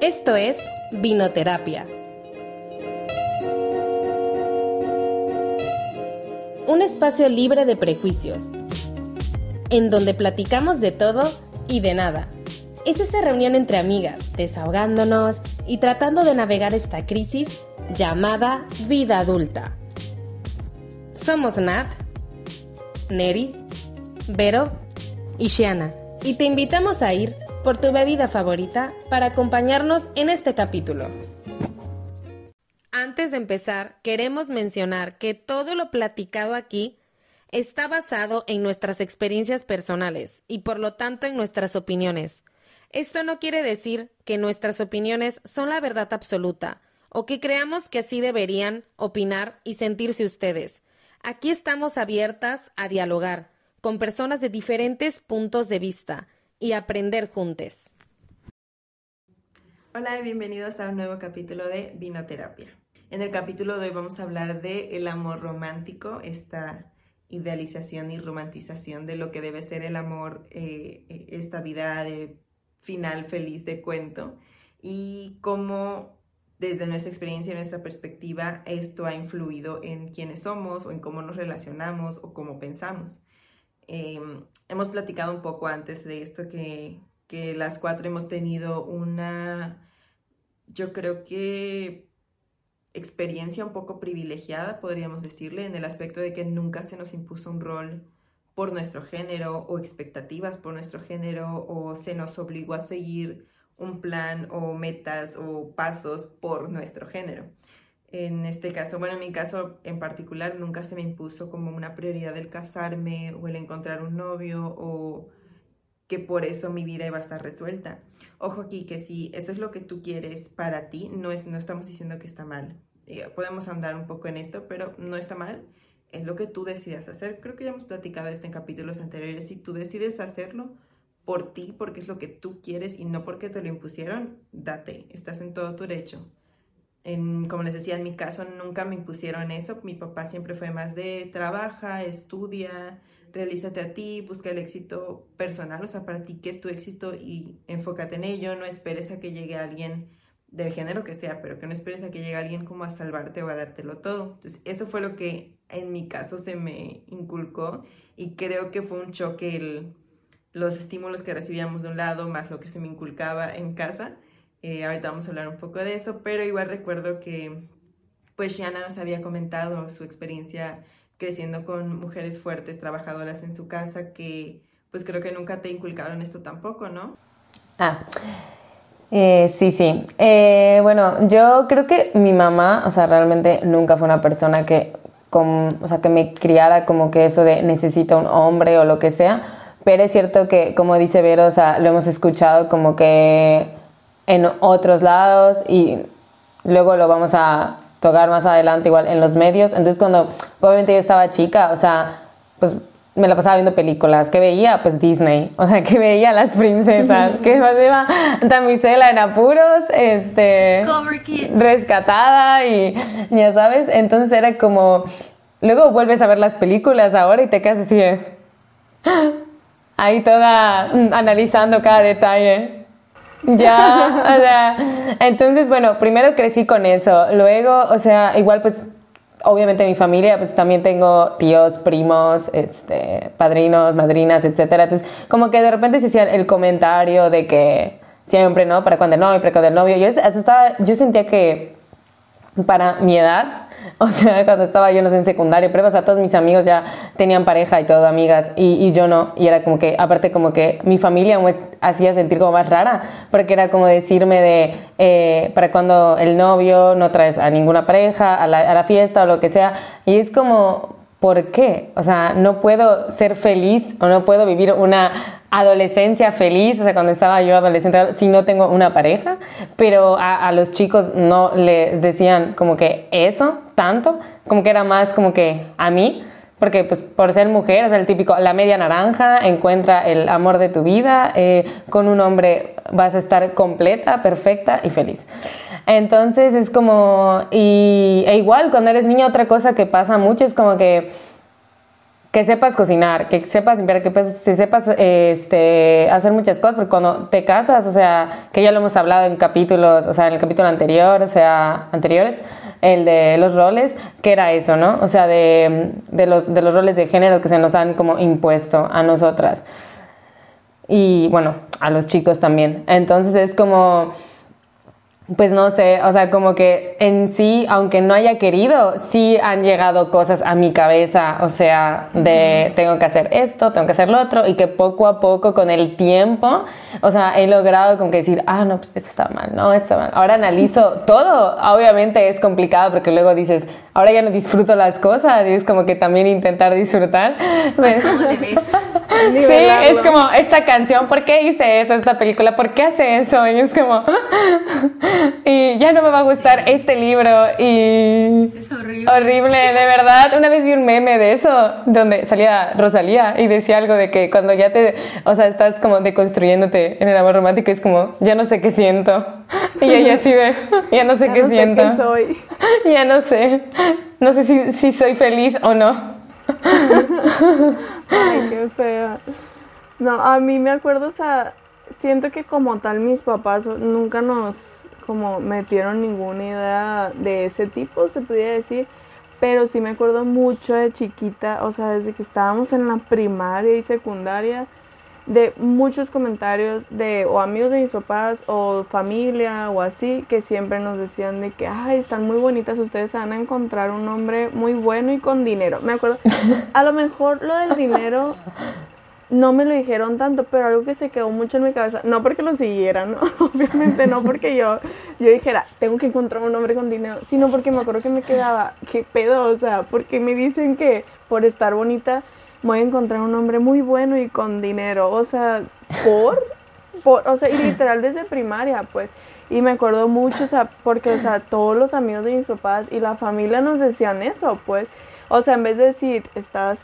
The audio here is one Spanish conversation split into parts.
Esto es Vinoterapia. Un espacio libre de prejuicios, en donde platicamos de todo y de nada. Es esa reunión entre amigas, desahogándonos y tratando de navegar esta crisis llamada vida adulta. Somos Nat, Neri, Vero y Shiana, y te invitamos a ir por tu bebida favorita para acompañarnos en este capítulo. Antes de empezar, queremos mencionar que todo lo platicado aquí está basado en nuestras experiencias personales y por lo tanto en nuestras opiniones. Esto no quiere decir que nuestras opiniones son la verdad absoluta o que creamos que así deberían opinar y sentirse ustedes. Aquí estamos abiertas a dialogar con personas de diferentes puntos de vista y aprender juntos. Hola y bienvenidos a un nuevo capítulo de Vinoterapia. En el capítulo de hoy vamos a hablar de el amor romántico, esta idealización y romantización de lo que debe ser el amor, eh, esta vida de final feliz de cuento y cómo desde nuestra experiencia y nuestra perspectiva esto ha influido en quiénes somos o en cómo nos relacionamos o cómo pensamos. Em, hemos platicado un poco antes de esto que, que las cuatro hemos tenido una, yo creo que experiencia un poco privilegiada, podríamos decirle, en el aspecto de que nunca se nos impuso un rol por nuestro género o expectativas por nuestro género o se nos obligó a seguir un plan o metas o pasos por nuestro género. En este caso, bueno, en mi caso en particular nunca se me impuso como una prioridad el casarme o el encontrar un novio o que por eso mi vida iba a estar resuelta. Ojo aquí que si eso es lo que tú quieres para ti, no, es, no estamos diciendo que está mal. Eh, podemos andar un poco en esto, pero no está mal. Es lo que tú decidas hacer. Creo que ya hemos platicado esto en capítulos anteriores. Si tú decides hacerlo por ti, porque es lo que tú quieres y no porque te lo impusieron, date. Estás en todo tu derecho como les decía, en mi caso nunca me impusieron eso. Mi papá siempre fue más de trabaja, estudia, realízate a ti, busca el éxito personal, o sea, para ti qué es tu éxito y enfócate en ello, no esperes a que llegue alguien del género que sea, pero que no esperes a que llegue alguien como a salvarte o a dártelo todo. Entonces, eso fue lo que en mi caso se me inculcó y creo que fue un choque los estímulos que recibíamos de un lado más lo que se me inculcaba en casa eh, ahorita vamos a hablar un poco de eso, pero igual recuerdo que pues Shiana nos había comentado su experiencia creciendo con mujeres fuertes, trabajadoras en su casa, que pues creo que nunca te inculcaron esto tampoco, ¿no? Ah, eh, sí, sí. Eh, bueno, yo creo que mi mamá, o sea, realmente nunca fue una persona que, o sea, que me criara como que eso de necesita un hombre o lo que sea, pero es cierto que, como dice Vero, o sea, lo hemos escuchado como que en otros lados y luego lo vamos a tocar más adelante igual en los medios. Entonces cuando obviamente yo estaba chica, o sea, pues me la pasaba viendo películas. que veía? Pues Disney. O sea, que veía las princesas. que más iba damisela en apuros, este... Rescatada y ya sabes. Entonces era como... Luego vuelves a ver las películas ahora y te quedas así Ahí toda mm, analizando cada detalle. Ya, o sea, entonces, bueno, primero crecí con eso. Luego, o sea, igual pues obviamente mi familia, pues también tengo tíos, primos, este, padrinos, madrinas, etcétera. Entonces, como que de repente se hacía el comentario de que siempre, ¿no? Para cuando el novio, para cuando el novio. Yo, estaba, yo sentía que para mi edad, o sea, cuando estaba yo, no sé, en secundaria, pero o todos mis amigos ya tenían pareja y todo, amigas, y, y, yo no, y era como que, aparte como que mi familia me hacía sentir como más rara, porque era como decirme de, eh, para cuando el novio no traes a ninguna pareja, a la, a la fiesta o lo que sea, y es como, ¿por qué? O sea, no puedo ser feliz o no puedo vivir una adolescencia feliz, o sea, cuando estaba yo adolescente, si no tengo una pareja, pero a, los chicos no les decían como que eso tanto, como que era más como que a mí, porque pues por ser mujer, es el típico, la media naranja, encuentra el amor de tu vida, eh, con un hombre vas a estar completa, perfecta y feliz. Entonces es como, y, e igual cuando eres niña otra cosa que pasa mucho es como que que sepas cocinar, que sepas limpiar, que pues, sepas este, hacer muchas cosas, porque cuando te casas, o sea, que ya lo hemos hablado en capítulos, o sea, en el capítulo anterior, o sea, anteriores, el de los roles, que era eso, ¿no? O sea, de, de, los, de los roles de género que se nos han como impuesto a nosotras. Y bueno, a los chicos también. Entonces es como pues no sé, o sea, como que en sí, aunque no haya querido, sí han llegado cosas a mi cabeza, o sea, de tengo que hacer esto, tengo que hacer lo otro, y que poco a poco con el tiempo, o sea, he logrado como que decir, ah, no, pues esto está mal, no, esto está mal. Ahora analizo todo, obviamente es complicado porque luego dices, ahora ya no disfruto las cosas, y es como que también intentar disfrutar. sí, es como esta canción, ¿por qué hice eso, esta película? ¿Por qué hace eso? Y es como... y ya no me va a gustar este libro y... Es horrible. Horrible, de verdad. Una vez vi un meme de eso, donde salía Rosalía y decía algo de que cuando ya te, o sea, estás como deconstruyéndote en el amor romántico, es como, ya no sé qué siento. Y ella así de, ya no sé qué siento. Sé soy. Ya no sé. No sé si, si soy feliz o no. Ay, qué fea. No, a mí me acuerdo, o sea, siento que como tal mis papás nunca nos como metieron ninguna idea de ese tipo, se podría decir. Pero sí me acuerdo mucho de chiquita, o sea, desde que estábamos en la primaria y secundaria, de muchos comentarios de o amigos de mis papás o familia o así, que siempre nos decían de que, ay, están muy bonitas, ustedes van a encontrar un hombre muy bueno y con dinero. Me acuerdo, a lo mejor lo del dinero no me lo dijeron tanto, pero algo que se quedó mucho en mi cabeza, no porque lo siguieran, obviamente no porque yo, yo dijera, tengo que encontrar un hombre con dinero, sino porque me acuerdo que me quedaba, qué pedo, o sea, porque me dicen que por estar bonita voy a encontrar un hombre muy bueno y con dinero, o sea, por, por o sea, y literal desde primaria, pues, y me acuerdo mucho, o sea, porque, o sea, todos los amigos de mis papás y la familia nos decían eso, pues, o sea, en vez de decir, estás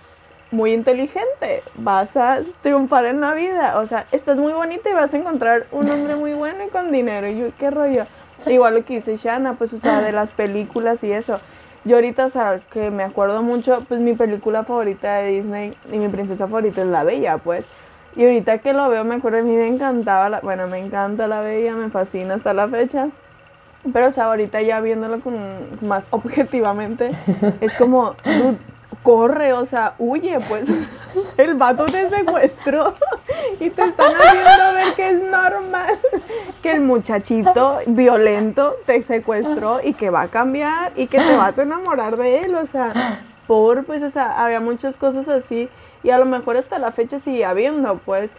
muy inteligente, vas a triunfar en la vida, o sea, estás muy bonita y vas a encontrar un hombre muy bueno y con dinero, y yo, qué rollo, igual lo que dice Shana, pues, o sea, de las películas y eso, yo ahorita, o sea, que me acuerdo mucho, pues mi película favorita de Disney y mi princesa favorita es La Bella, pues, y ahorita que lo veo, me acuerdo, a mí me encantaba, la, bueno, me encanta La Bella, me fascina hasta la fecha, pero, o sea, ahorita ya viéndolo con, más objetivamente, es como, corre, o sea, huye, pues. El vato te secuestró y te están haciendo ver que es normal que el muchachito violento te secuestró y que va a cambiar y que te vas a enamorar de él, o sea, por, pues, o sea, había muchas cosas así y a lo mejor hasta la fecha sigue habiendo, pues,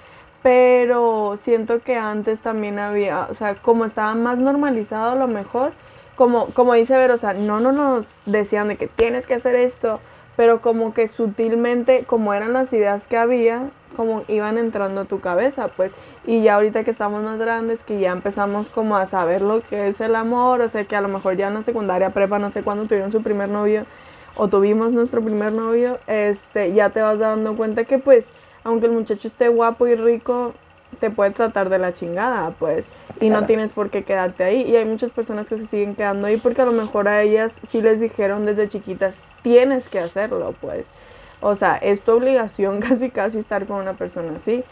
pero siento que antes también había, o sea, como estaba más normalizado a lo mejor, como, como dice Ver, o sea, no, no nos decían de que tienes que hacer esto, pero como que sutilmente, como eran las ideas que había, como iban entrando a tu cabeza, pues, y ya ahorita que estamos más grandes, que ya empezamos como a saber lo que es el amor, o sea, que a lo mejor ya en la secundaria, prepa, no sé cuándo tuvieron su primer novio, o tuvimos nuestro primer novio, este, ya te vas dando cuenta que pues, aunque el muchacho esté guapo y rico, te puede tratar de la chingada, pues, y no tienes por qué quedarte ahí. Y hay muchas personas que se siguen quedando ahí porque a lo mejor a ellas sí les dijeron desde chiquitas, tienes que hacerlo, pues. O sea, es tu obligación casi casi estar con una persona así.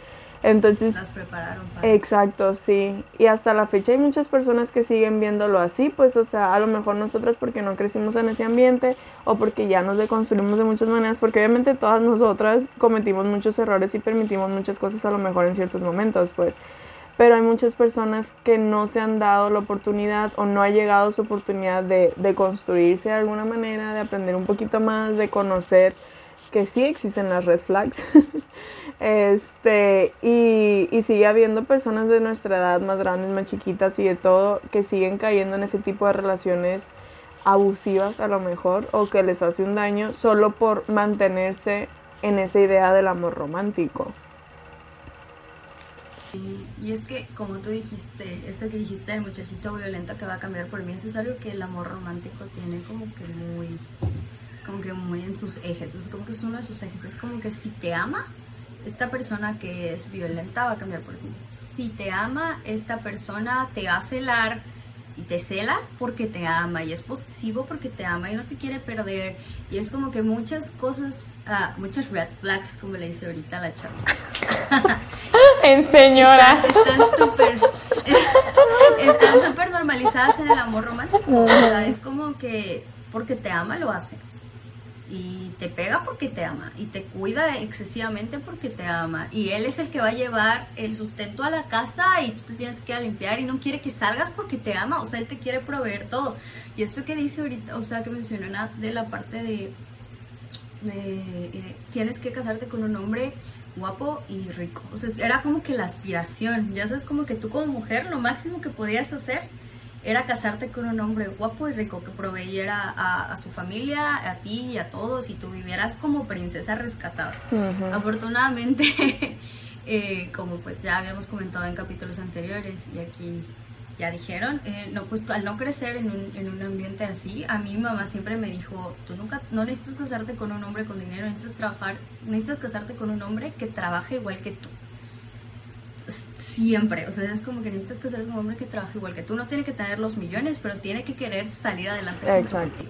Entonces, las prepararon para... Exacto, sí. Y hasta la fecha hay muchas personas que siguen viéndolo así, pues, o sea, a lo mejor nosotras porque no crecimos en ese ambiente o porque ya nos deconstruimos de muchas maneras, porque obviamente todas nosotras cometimos muchos errores y permitimos muchas cosas a lo mejor en ciertos momentos, pues. Pero hay muchas personas que no se han dado la oportunidad o no ha llegado su oportunidad de, de construirse de alguna manera, de aprender un poquito más, de conocer que sí existen las red flags. este, y, y, sigue habiendo personas de nuestra edad, más grandes, más chiquitas y de todo, que siguen cayendo en ese tipo de relaciones abusivas a lo mejor, o que les hace un daño solo por mantenerse en esa idea del amor romántico. Y, es que, como tú dijiste, esto que dijiste del muchachito violento que va a cambiar por mí, eso es algo que el amor romántico tiene como que muy como que muy en sus ejes, es como que es uno de sus ejes, es como que si te ama, esta persona que es violenta va a cambiar por ti. Si te ama, esta persona te va a celar y te cela porque te ama y es posesivo porque te ama y no te quiere perder. Y es como que muchas cosas, ah, muchas red flags, como le dice ahorita la chava. en señora. Están súper están súper normalizadas en el amor romántico. O sea, es como que porque te ama lo hace y te pega porque te ama y te cuida excesivamente porque te ama y él es el que va a llevar el sustento a la casa y tú te tienes que limpiar y no quiere que salgas porque te ama, o sea, él te quiere proveer todo. Y esto que dice ahorita, o sea, que mencionó de la parte de, eh, tienes que casarte con un hombre guapo y rico. O sea, era como que la aspiración, ya sabes, como que tú como mujer lo máximo que podías hacer era casarte con un hombre guapo y rico que proveyera a, su familia, a ti y a todos y tú vivieras como princesa rescatada. Afortunadamente, eh, como pues ya habíamos comentado en capítulos anteriores y aquí ya dijeron, eh, no, pues al no crecer en un, en un, ambiente así, a mi mamá siempre me dijo, tú nunca, no necesitas casarte con un hombre con dinero, necesitas trabajar, necesitas casarte con un hombre que trabaje igual que tú siempre, o sea, es como que necesitas que ser un hombre que trabaje igual que tú, no tiene que tener los millones, pero tiene que querer salir adelante Exacto.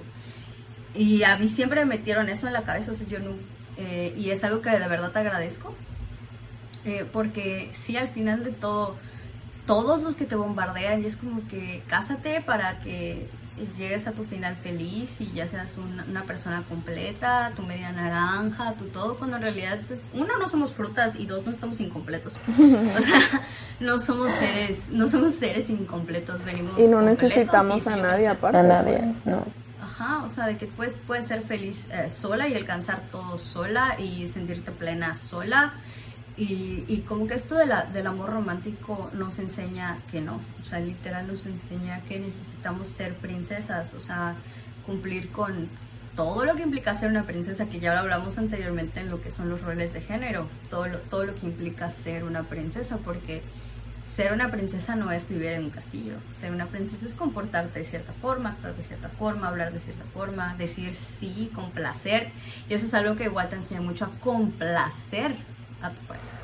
Y a mí siempre me metieron eso en la cabeza, o sea, yo no, eh, y es algo que de verdad te agradezco, eh, porque sí, al final de todo, todos los que te bombardean, y es como que cásate para que llegues a tu final feliz y ya seas una, persona completa, tu media naranja, tu todo, cuando en realidad, pues, uno, no somos frutas y dos, no estamos incompletos. o sea, no somos seres, no somos seres incompletos, venimos Y no necesitamos a nadie aparte. A nadie, no. Ajá, o sea, de que pues, puedes ser feliz eh, sola y alcanzar todo sola y sentirte plena sola y, como que esto del amor romántico nos enseña que no, o sea, literal nos enseña que necesitamos ser princesas, o sea, cumplir con todo lo que implica ser una princesa, que ya lo hablamos anteriormente en lo que son los roles de género, todo lo, todo lo que implica ser una princesa, porque ser una princesa no es vivir en un castillo, ser una princesa es comportarte de cierta forma, actuar de cierta forma, hablar de cierta forma, decir sí, complacer, y eso es algo que igual te enseña mucho a complacer a tu pareja.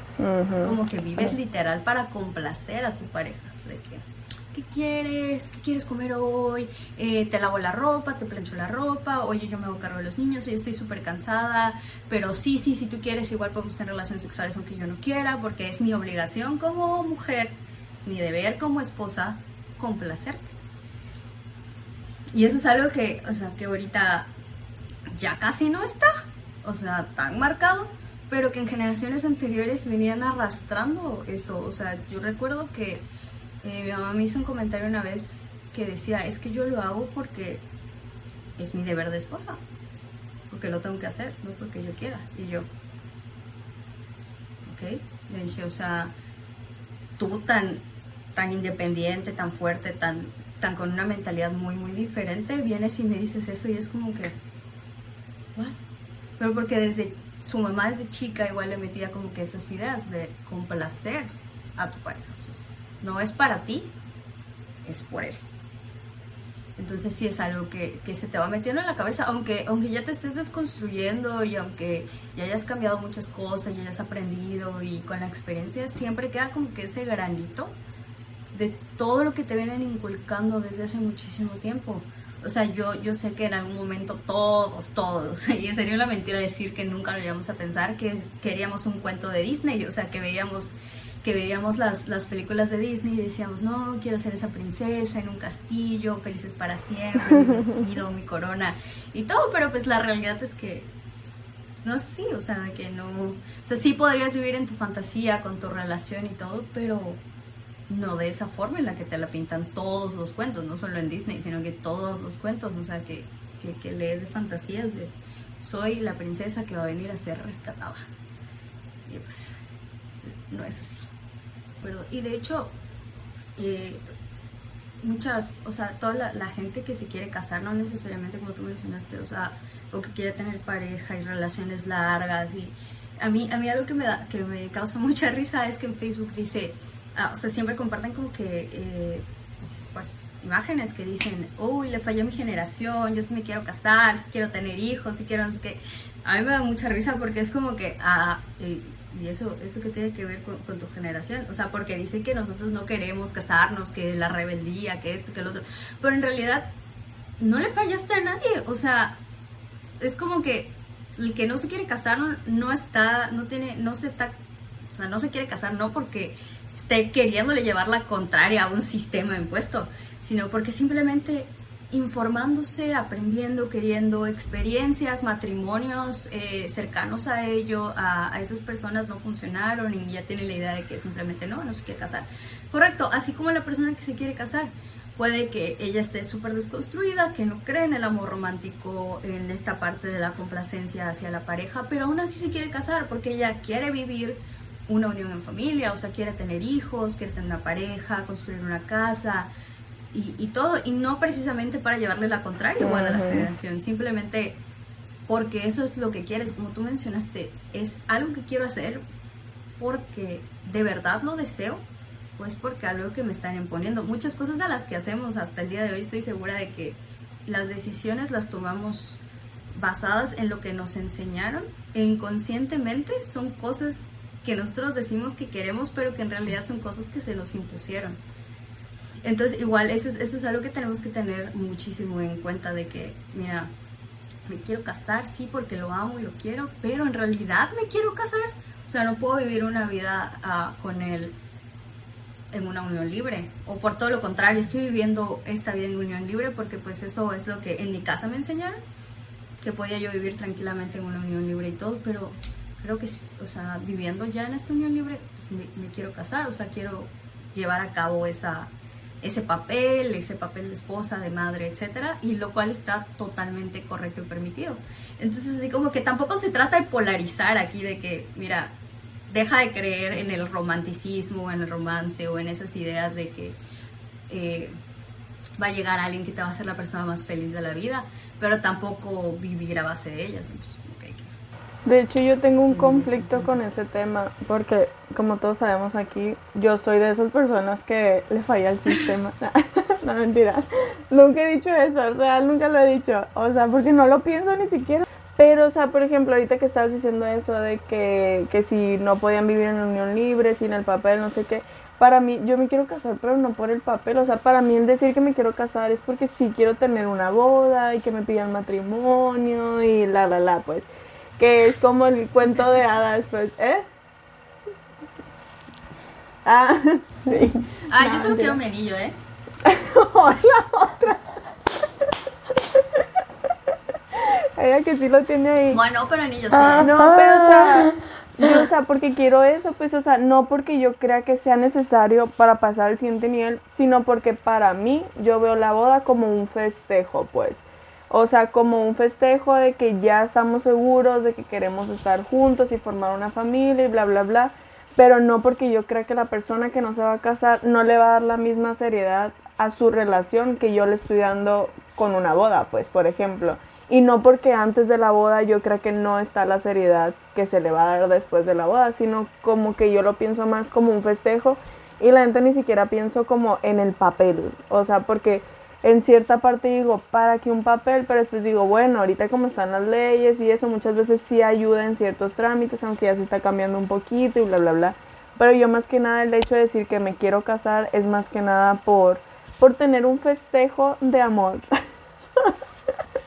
Es como que vives literal para complacer a tu pareja. de que, ¿qué quieres? ¿Qué quieres comer hoy? Eh, te lavo la ropa, te plancho la ropa, oye, yo me hago cargo de los niños, yo estoy súper cansada, pero sí, sí, si tú quieres, igual podemos tener relaciones sexuales aunque yo no quiera, porque es mi obligación como mujer, es mi deber como esposa, complacerte. Y eso es algo que, o sea, que ahorita ya casi no está, o sea, tan marcado pero que en generaciones anteriores venían arrastrando eso. O sea, yo recuerdo que eh, mi mamá me hizo un comentario una vez que decía, es que yo lo hago porque es mi deber de esposa, porque lo tengo que hacer, no porque yo quiera. Y yo, ok, le dije, o sea, tú tan, tan independiente, tan fuerte, tan, tan con una mentalidad muy, muy diferente, vienes y me dices eso y es como que, ¿what? Pero porque desde su mamá desde chica igual le metía como que esas ideas de complacer a tu pareja. Entonces, no es para ti, es por él. Entonces sí es algo que, se te va metiendo en la cabeza, aunque, aunque ya te estés desconstruyendo y aunque ya hayas cambiado muchas cosas, ya hayas aprendido y con la experiencia, siempre queda como que ese granito de todo lo que te vienen inculcando desde hace muchísimo tiempo. O sea, yo, yo sé que en algún momento todos, todos, y sería una mentira decir que nunca lo íbamos a pensar, que queríamos un cuento de Disney, o sea, que veíamos que veíamos las, las películas de Disney y decíamos, no, quiero ser esa princesa en un castillo, felices para siempre, mi vestido, mi corona y todo, pero pues la realidad es que no sé, sí, o sea, que no, o sea, sí podrías vivir en tu fantasía con tu relación y todo, pero no de esa forma en la que te la pintan todos los cuentos, no solo en Disney, sino que todos los cuentos, o sea, que, que, lees de fantasías de soy la princesa que va a venir a ser rescatada. Y pues no es así. Pero, y de hecho, eh, muchas, o sea, toda la, gente que se quiere casar, no necesariamente como tú mencionaste, o sea, o que quiere tener pareja y relaciones largas y a mí, a mí algo que me, da, que me causa mucha risa es que en Facebook dice, Ah, o sea, siempre comparten como que, eh, pues, imágenes que dicen, uy, le falló mi generación, yo sí me quiero casar, sí quiero tener hijos, sí quiero, no sé qué. A mí me da mucha risa porque es como que, ah, eh, y eso, eso que tiene que ver con, tu generación. O sea, porque dicen que nosotros no queremos casarnos, que la rebeldía, que esto, que el otro. Pero en realidad no le fallaste a nadie. O sea, es como que el que no se quiere casar no, está, no tiene, no se está, o sea, no se quiere casar no porque esté queriéndole llevar la contraria a un sistema impuesto, sino porque simplemente informándose, aprendiendo, queriendo experiencias, matrimonios eh, cercanos a ello, a, a, esas personas no funcionaron y ya tiene la idea de que simplemente no, no se quiere casar. Correcto, así como la persona que se quiere casar. Puede que ella esté súper desconstruida, que no cree en el amor romántico, en esta parte de la complacencia hacia la pareja, pero aún así se quiere casar porque ella quiere vivir una unión en familia, o sea, quiere tener hijos, quiere tener una pareja, construir una casa y, todo, y no precisamente para llevarle la contraria igual a la generación, simplemente porque eso es lo que quieres, como tú mencionaste, es algo que quiero hacer porque de verdad lo deseo pues porque algo que me están imponiendo. Muchas cosas de las que hacemos hasta el día de hoy estoy segura de que las decisiones las tomamos basadas en lo que nos enseñaron e inconscientemente son cosas que nosotros decimos que queremos, pero que en realidad son cosas que se nos impusieron. Entonces, igual, eso es, algo que tenemos que tener muchísimo en cuenta de que, mira, me quiero casar, sí, porque lo amo y lo quiero, pero en realidad me quiero casar. O sea, no puedo vivir una vida uh, con él en una unión libre o por todo lo contrario estoy viviendo esta vida en unión libre porque pues eso es lo que en mi casa me enseñaron que podía yo vivir tranquilamente en una unión libre y todo pero creo que o sea viviendo ya en esta unión libre pues, me, quiero casar o sea quiero llevar a cabo esa ese papel ese papel de esposa de madre etcétera y lo cual está totalmente correcto y permitido entonces así como que tampoco se trata de polarizar aquí de que mira deja de creer en el romanticismo, en el romance o en esas ideas de que eh, va a llegar alguien que te va a hacer la persona más feliz de la vida, pero tampoco vivir a base de ellas. De hecho, yo tengo un conflicto con ese tema, porque como todos sabemos aquí, yo soy de esas personas que le falla el sistema. no, mentira. Nunca he dicho eso, real, nunca lo he dicho. O sea, porque no lo pienso ni siquiera. Pero, o sea, por ejemplo, ahorita que estabas diciendo eso de que, que si no podían vivir en unión libre, sin el papel, no sé qué, para mí, yo me quiero casar, pero no por el papel. O sea, para mí el decir que me quiero casar es porque sí quiero tener una boda y que me pidan matrimonio y la, la, la, pues. Que es como el cuento de hadas, pues, ¿eh? Ah, sí. Ah, yo solo quiero mi anillo, ¿eh? otra. Ella que sí lo tiene ahí. Bueno, anillos ah, sí. No, pero o sea, yo, o sea, porque quiero eso, pues, o sea, no porque yo crea que sea necesario para pasar al siguiente nivel, sino porque para mí yo veo la boda como un festejo, pues. O sea, como un festejo de que ya estamos seguros de que queremos estar juntos y formar una familia y bla, bla, bla. Pero no porque yo crea que la persona que no se va a casar no le va a dar la misma seriedad a su relación que yo le estoy dando con una boda, pues, por ejemplo. Y no porque antes de la boda yo creo que no está la seriedad que se le va a dar después de la boda, sino como que yo lo pienso más como un festejo y la gente ni siquiera pienso como en el papel. O sea, porque en cierta parte digo, ¿para qué un papel? Pero después digo, bueno, ahorita como están las leyes y eso muchas veces sí ayuda en ciertos trámites, aunque ya se está cambiando un poquito y bla, bla, bla. Pero yo más que nada el hecho de decir que me quiero casar es más que nada por, por tener un festejo de amor.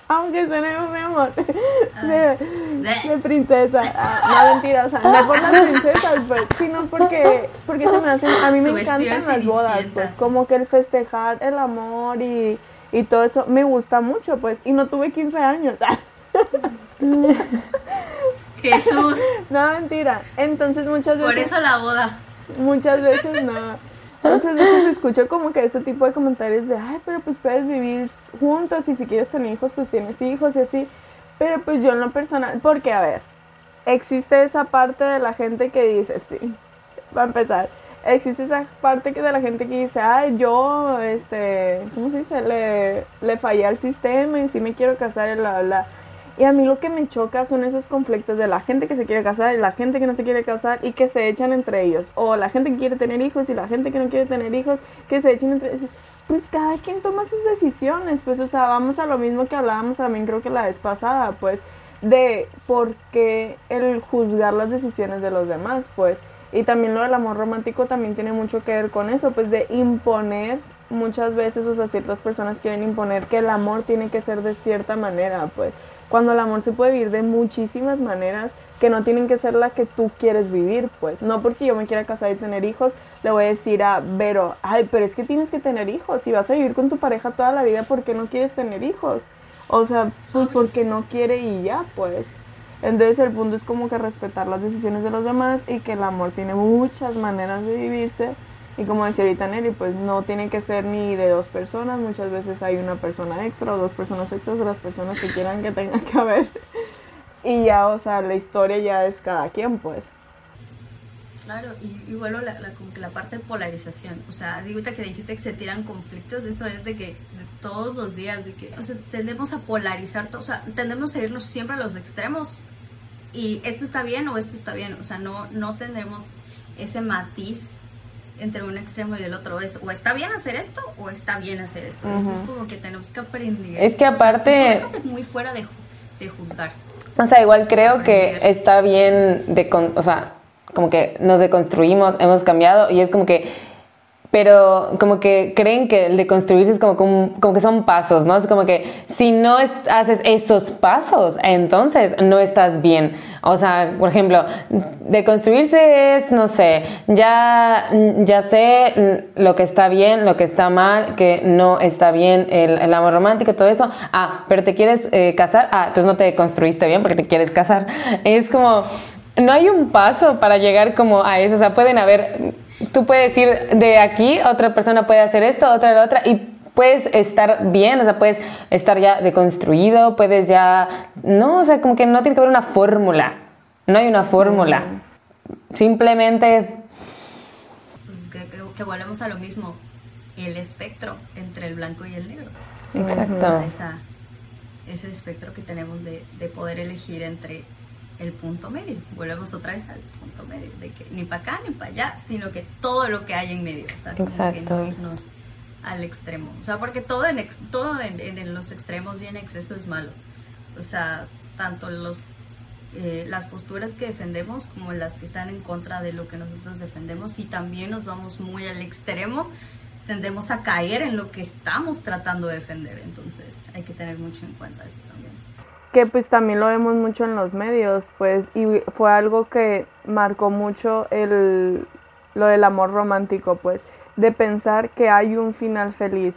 aunque suene mi amor, de, princesa. Ah, no, mentira, o sea, no por las princesas, pues, sino porque, porque se me hacen, a mí me encantan las bodas, pues, como que el festejar el amor y, y todo eso me gusta mucho, pues, y no tuve 15 años. Jesús. No, mentira. Entonces muchas veces... Por eso la boda. Muchas veces no. Muchas veces escucho como que ese tipo de comentarios de, ay, pero pues puedes vivir juntos y si quieres tener hijos, pues tienes hijos y así. Pero pues yo en lo personal, porque a ver, existe esa parte de la gente que dice, sí, va a empezar, existe esa parte de la gente que dice, ay, yo, este, ¿cómo se dice? Le, le fallé al sistema y sí me quiero casar y la, la. Y a mí lo que me choca son esos conflictos de la gente que se quiere casar y la gente que no se quiere casar y que se echan entre ellos. O la gente que quiere tener hijos y la gente que no quiere tener hijos, que se echan entre ellos. Pues cada quien toma sus decisiones, pues o sea, vamos a lo mismo que hablábamos también creo que la vez pasada, pues de por qué el juzgar las decisiones de los demás, pues. Y también lo del amor romántico también tiene mucho que ver con eso, pues de imponer muchas veces, o sea, ciertas personas quieren imponer que el amor tiene que ser de cierta manera, pues. Cuando el amor se puede vivir de muchísimas maneras que no tienen que ser la que tú quieres vivir, pues. No porque yo me quiera casar y tener hijos, le voy a decir a Vero, ay, pero es que tienes que tener hijos. Si vas a vivir con tu pareja toda la vida, ¿por qué no quieres tener hijos? O sea, pues porque no quiere y ya, pues. Entonces el punto es como que respetar las decisiones de los demás y que el amor tiene muchas maneras de vivirse. Y como decía ahorita Nelly, pues no tiene que ser ni de dos personas, muchas veces hay una persona extra o dos personas extras las personas que quieran que tenga que haber. Y ya, o sea, la historia ya es cada quien, pues. Claro, y, y bueno, la, como que la parte de polarización, o sea, digo que dijiste que se tiran conflictos, eso es de que todos los días, de que, o sea, tendemos a polarizar, todo, o sea, tendemos a irnos siempre a los extremos y esto está bien o esto está bien, o sea, no, no tenemos ese matiz entre un extremo y el otro, es o está bien hacer esto o está bien hacer esto, uh -huh. entonces como que tenemos que aprender. Es que aparte... O sea, muy fuera de, de juzgar. O sea, igual creo que está bien de, o sea, como que nos deconstruimos, hemos cambiado y es como que, pero como que creen que el deconstruirse es como, como, que son pasos, ¿no? Es como que si no es, haces esos pasos, entonces no estás bien. O sea, por ejemplo, deconstruirse es, no sé, ya, ya sé lo que está bien, lo que está mal, que no está bien el, amor romántico, todo eso. Ah, pero te quieres eh, casar, ah, entonces no te deconstruiste bien porque te quieres casar. Es como no hay un paso para llegar como a eso, o sea, pueden haber, tú puedes ir de aquí, otra persona puede hacer esto, otra la otra, y puedes estar bien, o sea, puedes estar ya deconstruido, puedes ya, no, o sea, como que no tiene que haber una fórmula, no hay una fórmula, simplemente... Pues que, que, que, volvemos a lo mismo, el espectro entre el blanco y el negro. Exacto. Esa, ese espectro que tenemos de, de poder elegir entre el punto medio. Volvemos otra vez al punto medio, de que ni para acá ni para allá, sino que todo lo que hay en medio. O sea, como Exacto. que no irnos al extremo. O sea, porque todo en, ex, todo en, en, los extremos y en exceso es malo. O sea, tanto los, eh, las posturas que defendemos como las que están en contra de lo que nosotros defendemos. Si también nos vamos muy al extremo, tendemos a caer en lo que estamos tratando de defender. Entonces hay que tener mucho en cuenta eso también que pues también lo vemos mucho en los medios, pues, y fue algo que marcó mucho el, lo del amor romántico, pues, de pensar que hay un final feliz.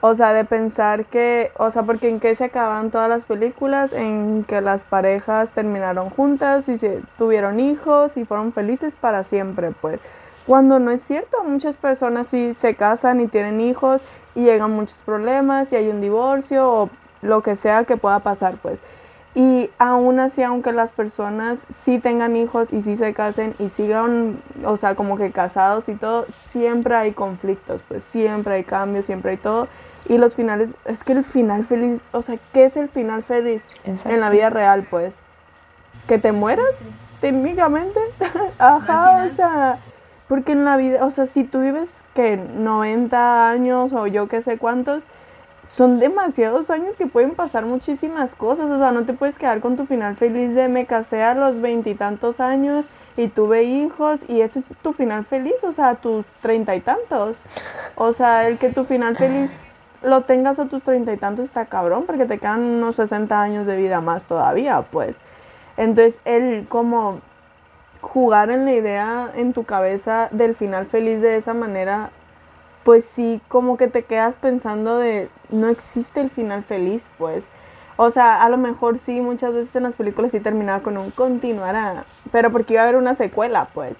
O sea, de pensar que, o sea, porque en qué se acaban todas las películas, en que las parejas terminaron juntas y se tuvieron hijos y fueron felices para siempre, pues. Cuando no es cierto, muchas personas sí se casan y tienen hijos y llegan muchos problemas y hay un divorcio lo que sea que pueda pasar, pues. Y aún así, aunque las personas sí tengan hijos y sí se casen y sigan, o sea, como que casados y todo, siempre hay conflictos, pues siempre hay cambios, siempre hay todo. Y los finales, es que el final feliz, o sea, ¿qué es el final feliz Exacto. en la vida real, pues? ¿Que te mueras? Sí. Técnicamente. Ajá, o sea, porque en la vida, o sea, si tú vives que 90 años o yo qué sé cuántos, son demasiados años que pueden pasar muchísimas cosas, o sea, no te puedes quedar con tu final feliz de me casé a los veintitantos años y tuve hijos y ese es tu final feliz, o sea, a tus treinta y tantos. O sea, el que tu final feliz lo tengas a tus treinta y tantos está cabrón porque te quedan unos 60 años de vida más todavía, pues. Entonces, el como jugar en la idea en tu cabeza del final feliz de esa manera pues sí, como que te quedas pensando de, no existe el final feliz, pues. O sea, a lo mejor sí, muchas veces en las películas sí terminaba con un continuará, pero porque iba a haber una secuela, pues.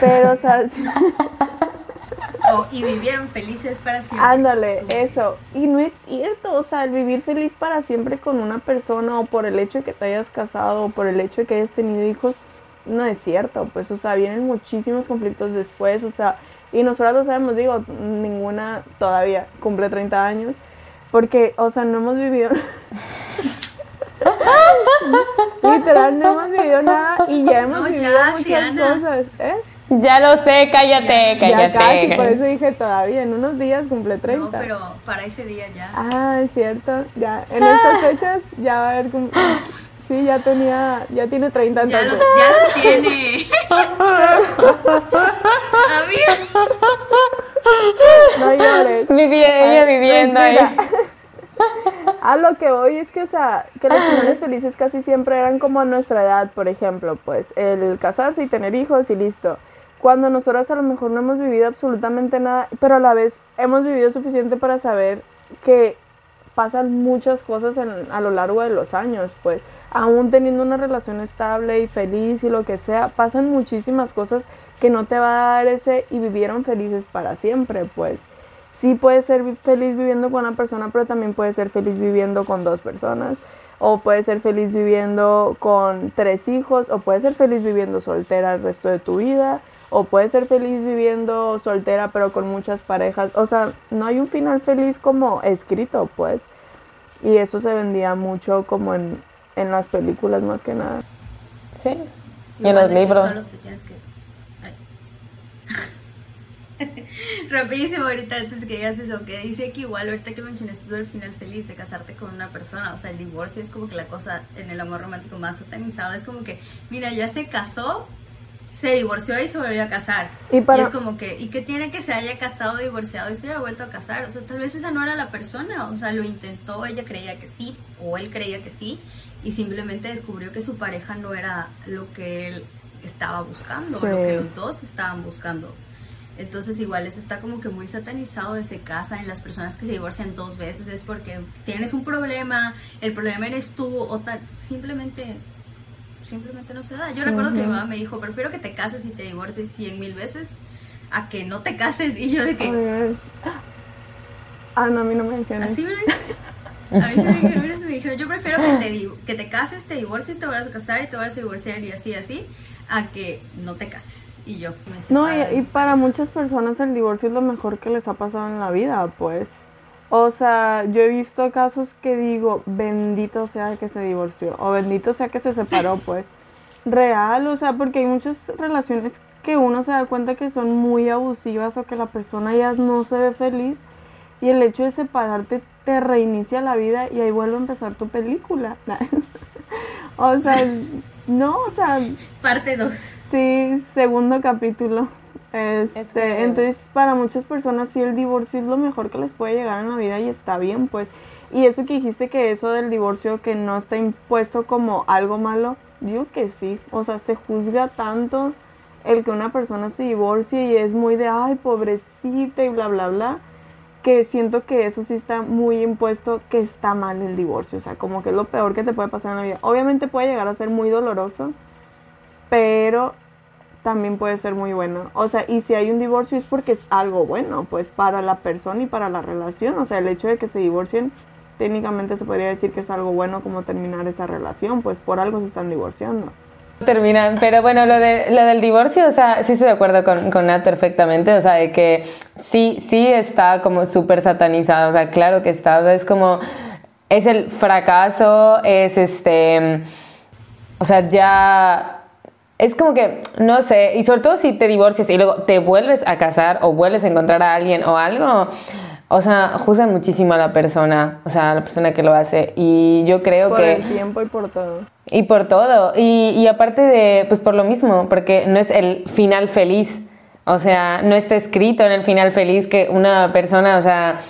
Pero, o sea... oh, y vivieron felices para siempre. Ándale, eso. Y no es cierto, o sea, el vivir feliz para siempre con una persona o por el hecho de que te hayas casado o por el hecho de que hayas tenido hijos, no es cierto, pues, o sea, vienen muchísimos conflictos después, o sea, y nosotros lo sabemos, digo, ninguna todavía cumple 30 años. Porque, o sea, no hemos vivido. Literal, no hemos vivido nada y ya hemos no, vivido ya, muchas Shiana. cosas. ¿eh? Ya lo sé, cállate, ya, cállate. Ya casi, por eso dije todavía, en unos días cumple 30. No, pero para ese día ya. Ah, es cierto, ya. En estas fechas ya va a haber cum... Sí, ya tenía, ya tiene 30 Ya entonces. los, ya los tiene. No llores. Vivi- ella viviendo ahí. A lo que voy es que, o sea, que los finales felices casi siempre eran como a nuestra edad, por ejemplo, pues el casarse y tener hijos y listo. Cuando nosotras a lo mejor no hemos vivido absolutamente nada, pero a la vez hemos vivido suficiente para saber que pasan muchas cosas a lo largo de los años, pues aún teniendo una relación estable y feliz y lo que sea, pasan muchísimas cosas que no te va a dar ese y vivieron felices para siempre, pues sí puedes ser feliz viviendo con una persona, pero también puedes ser feliz viviendo con dos personas. O puedes ser feliz viviendo con tres hijos, o puedes ser feliz viviendo soltera el resto de tu vida, o puedes ser feliz viviendo soltera pero con muchas parejas. O sea, no hay un final feliz como escrito, pues. Y eso se vendía mucho como en, en las películas más que nada. Sí. Y en los libros. Solo te tienes que. Ay. Rapidísimo ahorita antes que digas eso, que dice que igual ahorita que mencionaste sobre el final feliz de casarte con una persona, o sea, el divorcio es como que la cosa en el amor romántico más satanizado, es como que, mira, ya se casó, se divorció y se volvió a casar. Y para- es como que, ¿y qué tiene que se haya casado, divorciado y se haya vuelto a casar? O sea, tal vez esa no era la persona, o sea, lo intentó, ella creía que sí, o él creía que sí, y simplemente descubrió que su pareja no era lo que él estaba buscando, Sí. lo que los dos estaban buscando. Entonces igual eso está como que muy satanizado de se casa en las personas que se divorcian dos veces es porque tienes un problema, el problema eres tú o tal, simplemente simplemente no se da. Yo recuerdo que mi mamá me dijo, prefiero que te cases y te divorcies cien mil veces a que no te cases y yo de que Ah, no, a mí no me mencionas. así a mí se me dijeron, yo prefiero que te, que te cases, te divorcies, te vuelvas a casar y te vuelvas a divorciar y así, así, a que no te cases. Y yo me No, y, para muchas personas el divorcio es lo mejor que les ha pasado en la vida, pues. O sea, yo he visto casos que digo, bendito sea que se divorció, o bendito sea que se separó, pues. Real, o sea, porque hay muchas relaciones que uno se da cuenta que son muy abusivas o que la persona ya no se ve feliz y el hecho de separarte te reinicia la vida y ahí vuelve a empezar tu película. o sea, no, o sea, Parte 2. Sí, segundo capítulo. Este, Es que- Entonces, para muchas personas sí el divorcio es lo mejor que les puede llegar en la vida y está bien, pues. Y eso que dijiste que eso del divorcio que no está impuesto como algo malo, yo que sí. O sea, se juzga tanto el que una persona se divorcie y es muy de, ay, pobrecita y bla, bla, bla, que siento que eso sí está muy impuesto, que está mal el divorcio. O sea, como que es lo peor que te puede pasar en la vida. Obviamente puede llegar a ser muy doloroso, pero también puede ser muy bueno. O sea, y si hay un divorcio es porque es algo bueno, pues para la persona y para la relación. O sea, el hecho de que se divorcien, técnicamente se podría decir que es algo bueno como terminar esa relación, pues por algo se están divorciando. Terminan, pero bueno, lo, de, lo del divorcio, o sea, sí estoy de acuerdo con, con Nat perfectamente, o sea, de que sí, sí está como súper satanizado, o sea, claro que está, es como, es el fracaso, es este, o sea, ya, es como que, no sé, y sobre todo si te divorcias y luego te vuelves a casar o vuelves a encontrar a alguien o algo, o sea, juzgan muchísimo a la persona, o sea, a la persona que lo hace, y yo creo Por que... el tiempo y por todo. Y por todo. Y, y aparte de, pues por lo mismo, porque no es el final feliz. O sea, no está escrito en el final feliz que una persona, o sea,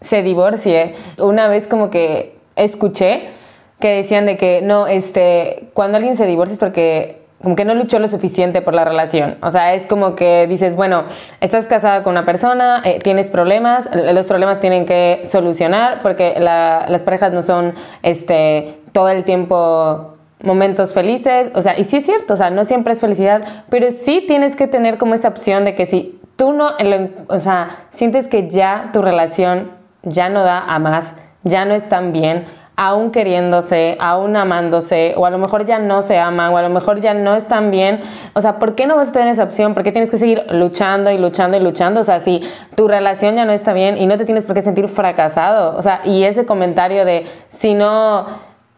se divorcie. Una vez como que escuché que decían de que no, este, cuando alguien se divorcia es porque como que no luchó lo suficiente por la relación. O sea, es como que dices, bueno, estás casada con una persona, eh, tienes problemas, los problemas tienen que solucionar porque la- las parejas no son este, todo el tiempo momentos felices. O sea, y sí es cierto, o sea, no siempre es felicidad, pero sí tienes que tener como esa opción de que si tú no, o sea, sientes que ya tu relación ya no da a más, ya no es tan bien, aún queriéndose, aún amándose, o a lo mejor ya no se aman, o a lo mejor ya no están bien. O sea, ¿por qué no vas a tener esa opción? ¿Por qué tienes que seguir luchando y luchando y luchando? O sea, si tu relación ya no está bien y no te tienes por qué sentir fracasado. O sea, y ese comentario de si no,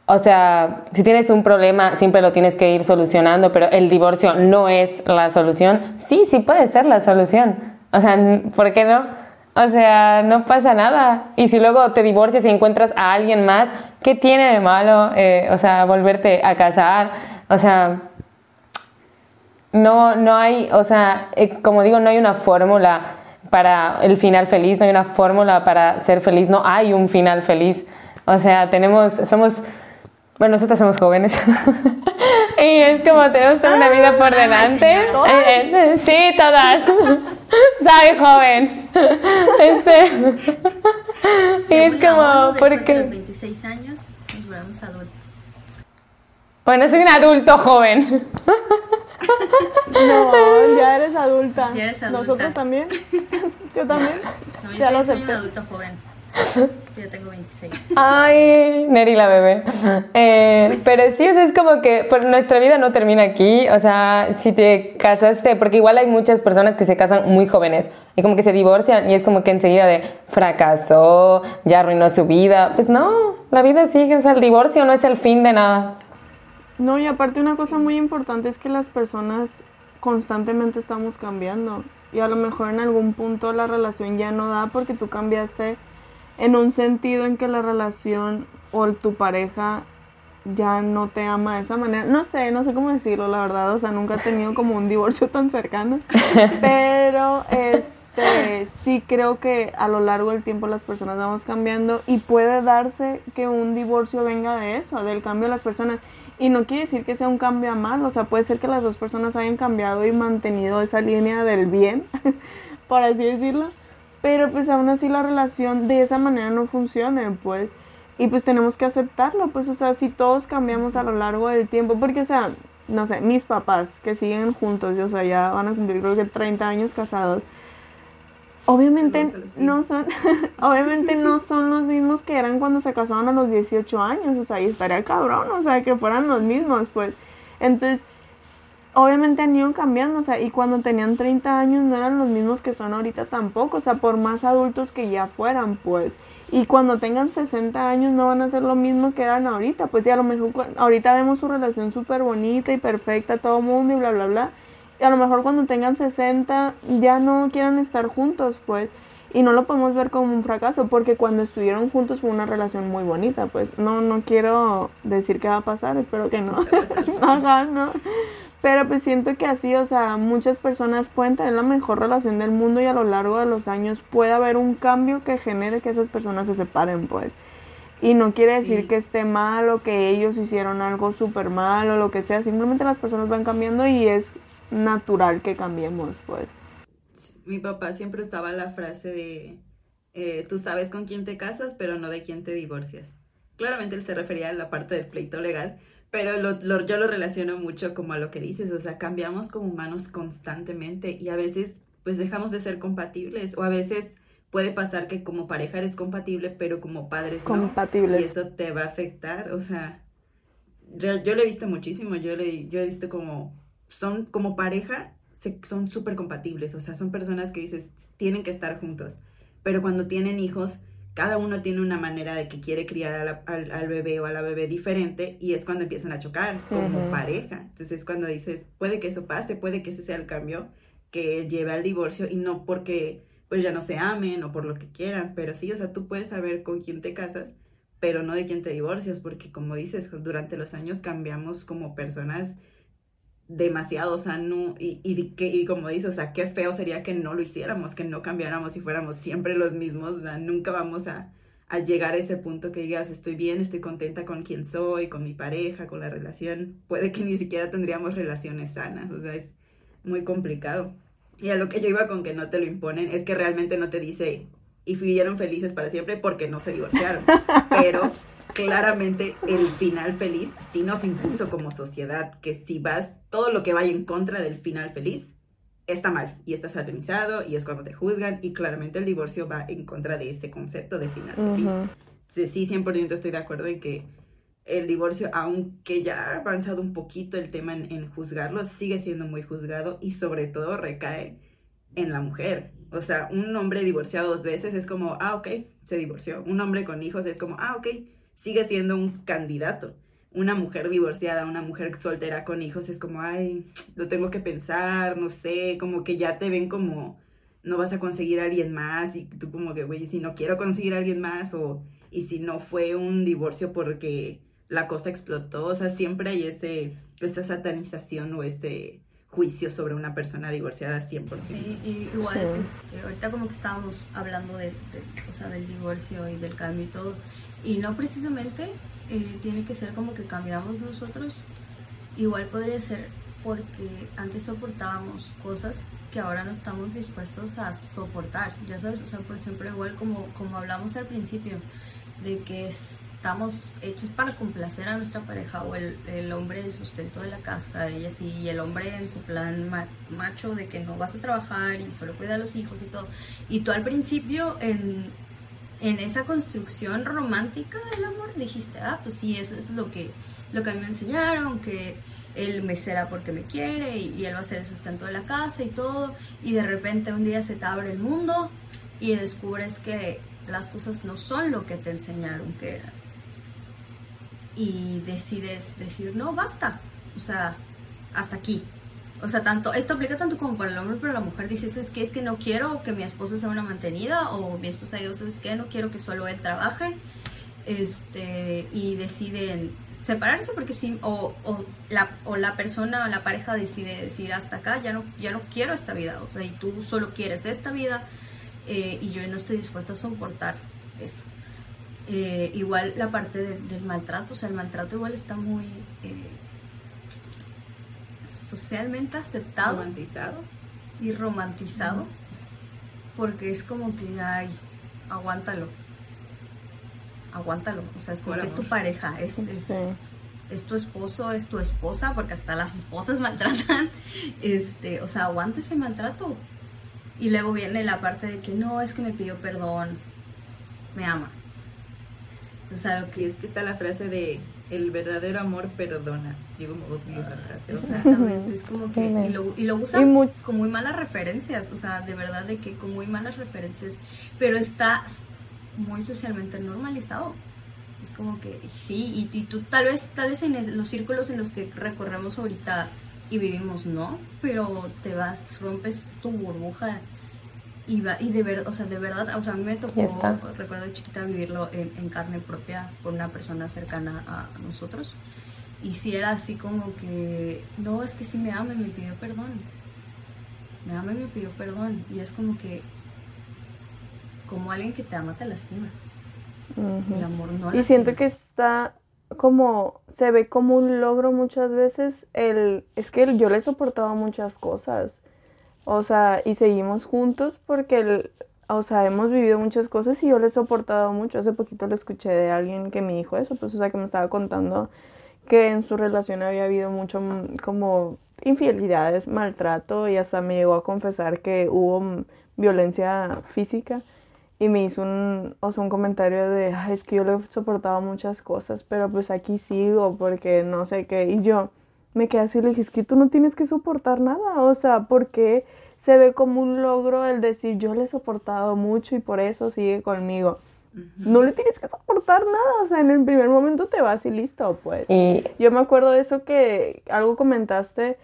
o sea, si tienes un problema, siempre lo tienes que ir solucionando, pero el divorcio no es la solución. Sí, sí puede ser la solución. O sea, ¿por qué no? O sea, no pasa nada. Y si luego te divorcias y encuentras a alguien más, ¿qué tiene de malo? Eh, o sea, volverte a casar. O sea, no, no hay, o sea, eh, como digo, no hay una fórmula para el final feliz, no hay una fórmula para ser feliz, no hay un final feliz. O sea, tenemos, somos, bueno, nosotros somos jóvenes. y es como tenemos toda una vida por delante. Eh, eh, sí, todas. Soy joven. Este. y es como, porque... De los 26 años nos volvemos adultos. Bueno, soy un adulto joven. No, ya eres adulta. Ya eres adulta. Nosotros también. Yo también. No, yo ya lo soy un adulto joven. Yo tengo 26. Ay, Neri la bebé. Eh, pero sí, o sea, es como que pues, nuestra vida no termina aquí. O sea, si te casaste, porque igual hay muchas personas que se casan muy jóvenes y como que se divorcian y es como que enseguida de fracasó, ya arruinó su vida. Pues no, la vida sigue, o sea, el divorcio no es el fin de nada. No, y aparte una cosa muy importante es que las personas constantemente estamos cambiando. Y a lo mejor en algún punto la relación ya no da porque tú cambiaste en un sentido en que la relación o tu pareja ya no te ama de esa manera. No sé, no sé cómo decirlo, la verdad. O sea, nunca he tenido como un divorcio tan cercano. Pero este sí creo que a lo largo del tiempo las personas vamos cambiando y puede darse que un divorcio venga de eso, del cambio de las personas. Y no quiere decir que sea un cambio a mal, o sea, puede ser que las dos personas hayan cambiado y mantenido esa línea del bien, por así decirlo. Pero pues aún así la relación de esa manera no funciona, pues. Y pues tenemos que aceptarlo, pues, o sea, si todos cambiamos a lo largo del tiempo, porque, o sea, no sé, mis papás que siguen juntos, o sea, ya van a cumplir creo que 30 años casados, Obviamente no son, obviamente no son los mismos que eran cuando se casaban a los 18 años, o sea, y estaría cabrón, o sea, que fueran los mismos, pues. Entonces, obviamente han ido cambiando, o sea, y cuando tenían 30 años no eran los mismos que son ahorita tampoco, o sea, por más adultos que ya fueran, pues. Y cuando tengan 60 años no van a ser lo mismo que eran ahorita, pues, y a lo mejor ahorita vemos su relación súper bonita y perfecta, todo mundo y bla, bla, bla y a lo mejor cuando tengan 60 ya no quieran estar juntos, pues. Y no lo podemos ver como un fracaso, porque cuando estuvieron juntos fue una relación muy bonita, pues. No, no quiero decir qué va a pasar, espero que no. Ajá, no. Pero pues siento que así, o sea, muchas personas pueden tener la mejor relación del mundo y a lo largo de los años puede haber un cambio que genere que esas personas se separen, pues. Y no quiere decir que esté mal o que ellos hicieron algo súper mal o lo que sea, simplemente las personas van cambiando y es natural que cambiemos, pues. Mi papá siempre usaba la frase de, eh, tú sabes con quién te casas, pero no de quién te divorcias. Claramente él se refería a la parte del pleito legal, pero yo lo relaciono mucho como a lo que dices, o sea, cambiamos como humanos constantemente y a veces pues dejamos de ser compatibles o a veces puede pasar que como pareja eres compatible, pero como padres compatibles. Y eso te va a afectar, o sea, yo, yo lo he visto muchísimo, yo, le, yo he visto como son como pareja, son súper compatibles, o sea, son personas que dices, tienen que estar juntos, pero cuando tienen hijos, cada uno tiene una manera de que quiere criar al, bebé o a la bebé diferente y es cuando empiezan a chocar como pareja. Entonces es cuando dices, puede que eso pase, puede que ese sea el cambio que lleve al divorcio y no porque pues ya no se amen o por lo que quieran, pero sí, o sea, tú puedes saber con quién te casas, pero no de quién te divorcias, porque como dices, durante los años cambiamos como personas demasiado, o sea, no, y, y, y, como dices, o sea, qué feo sería que no lo hiciéramos, que no cambiáramos y fuéramos siempre los mismos, o sea, nunca vamos a, a, llegar a ese punto que digas, estoy bien, estoy contenta con quien soy, con mi pareja, con la relación, puede que ni siquiera tendríamos relaciones sanas, o sea, es muy complicado. Y a lo que yo iba con que no te lo imponen, es que realmente no te dice, y vivieron felices para siempre porque no se divorciaron, pero claramente el final feliz sí nos impuso como sociedad que si vas, todo lo que vaya en contra del final feliz está mal y está satanizado y es cuando te juzgan y claramente el divorcio va en contra de ese concepto de final feliz. Sí, 100% estoy de acuerdo en que el divorcio, aunque ya ha avanzado un poquito el tema en, en juzgarlo, sigue siendo muy juzgado y sobre todo recae en la mujer. O sea, un hombre divorciado dos veces es como, ah, ok, se divorció. Un hombre con hijos es como, ah, ok, sigue siendo un candidato. Una mujer divorciada, una mujer soltera con hijos es como, ay, lo tengo que pensar, no sé, como que ya te ven como no vas a conseguir a alguien más y tú como que, güey, si no quiero conseguir a alguien más o y si no fue un divorcio porque la cosa explotó, o sea, siempre hay ese, esa satanización o ese juicio sobre una persona divorciada 100%. Sí, y igual, este, ahorita como que estábamos hablando de, o sea, del divorcio y del cambio y todo, y no precisamente eh, tiene que ser como que cambiamos nosotros, igual podría ser porque antes soportábamos cosas que ahora no estamos dispuestos a soportar, ya sabes, o sea, por ejemplo, igual como, como hablamos al principio, de que estamos hechos para complacer a nuestra pareja o el, el hombre de sustento de la casa, ella sí, y el hombre en su plan macho de que no vas a trabajar y solo cuida a los hijos y todo. Y tú al principio en, en esa construcción romántica del amor dijiste, ah, pues sí, eso, es lo que, lo que a mí me enseñaron, que él me será porque me quiere y, y, él va a ser el sustento de la casa y todo. Y de repente un día se te abre el mundo y descubres que las cosas no son lo que te enseñaron que eran. Y decides decir, no, basta. O sea, hasta aquí. O sea, tanto, esto aplica tanto como para el hombre, pero la mujer dice, es que es que no quiero que mi esposa sea una mantenida, o mi esposa dice, es que no quiero que solo él trabaje, este, y deciden separarse porque sí, o, o, la, o la persona la pareja decide decir, hasta acá, ya no, ya no quiero esta vida, o sea, y tú solo quieres esta vida, eh, y yo no estoy dispuesta a soportar eso. Eh, igual la parte del maltrato, o sea, el maltrato igual está muy eh, socialmente aceptado. Romantizado. Y romantizado. Porque es como que, ay, aguántalo. Aguántalo. O sea, es como que es tu pareja, es, es, es, tu esposo, es tu esposa, porque hasta las esposas maltratan. Este, o sea, aguanta ese maltrato. Y luego viene la parte de que no, es que me pidió perdón, me ama. O sea, lo que es que está la frase de el verdadero amor perdona. Digo, odio esa frase. Exactamente, es como que. Y lo, y lo usan con muy malas referencias, o sea, de verdad, de que con muy malas referencias. Pero está muy socialmente normalizado. Es como que sí, y, tú tal vez, tal vez en los círculos en los que recorremos ahorita y vivimos no, pero te vas, rompes tu burbuja y, va, y de verdad, o sea, de verdad, o sea, a mí me tocó, recuerdo de chiquita vivirlo en, carne propia por una persona cercana a, nosotros. Y si era así como que, no, es que sí me ama y me pidió perdón. Me ama y me pidió perdón. Y es como que, como alguien que te ama te lastima. El amor no Y siento que está como se ve como un logro muchas veces el es que yo le he soportado muchas cosas o sea y seguimos juntos porque o sea hemos vivido muchas cosas y yo le he soportado mucho hace poquito lo escuché de alguien que me dijo eso pues o sea que me estaba contando que en su relación había habido mucho mm, como infidelidades maltrato y hasta me llegó a confesar que hubo mm, violencia física y me hizo un, o sea, un comentario de, es que yo le he soportado muchas cosas, pero pues aquí sigo porque no sé qué. Y yo me quedé así y le dije, es que tú no tienes que soportar nada, o sea, porque se ve como un logro el decir, yo le he soportado mucho y por eso sigue conmigo. No le tienes que soportar nada, o sea, en el primer momento te vas y listo, pues. Y... Yo me acuerdo de eso que algo comentaste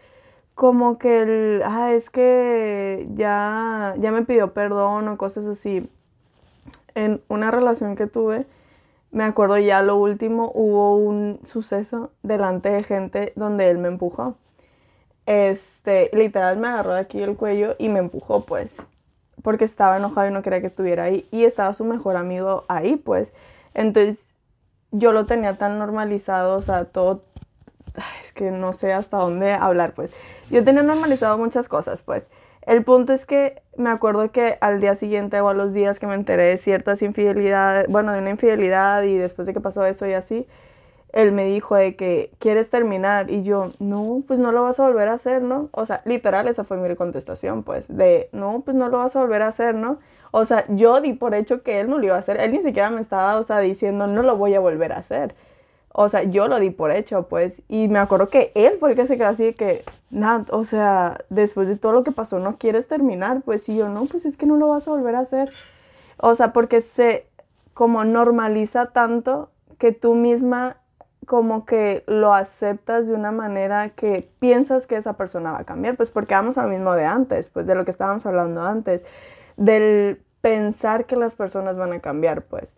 como que el, ah, es que ya, ya me pidió perdón o cosas así en una relación que tuve, me acuerdo ya lo último, hubo un suceso delante de gente donde él me empujó. Este, literal me agarró de aquí el cuello y me empujó, pues, porque estaba enojado y no quería que estuviera ahí. Y estaba su mejor amigo ahí, pues. Entonces, yo lo tenía tan normalizado, o sea, todo, es que no sé hasta dónde hablar, pues. Yo tenía normalizado muchas cosas, pues. El punto es que me acuerdo que al día siguiente o a los días que me enteré de ciertas infidelidades, bueno, de una infidelidad y después de que pasó eso y así, él me dijo de que quieres terminar y yo, no, pues no lo vas a volver a hacer, ¿no? O sea, literal esa fue mi contestación, pues, de, no, pues no lo vas a volver a hacer, ¿no? O sea, yo di por hecho que él no lo iba a hacer, él ni siquiera me estaba, o sea, diciendo, no lo voy a volver a hacer. O sea, yo lo di por hecho, pues. Y me acuerdo que él fue el que se quedó así de que, nada, o sea, después de todo lo que pasó, ¿no quieres terminar? Pues y yo, no, pues es que no lo vas a volver a hacer. O sea, porque se como normaliza tanto que tú misma como que lo aceptas de una manera que piensas que esa persona va a cambiar, pues porque vamos al mismo de antes, pues de lo que estábamos hablando antes, del pensar que las personas van a cambiar, pues.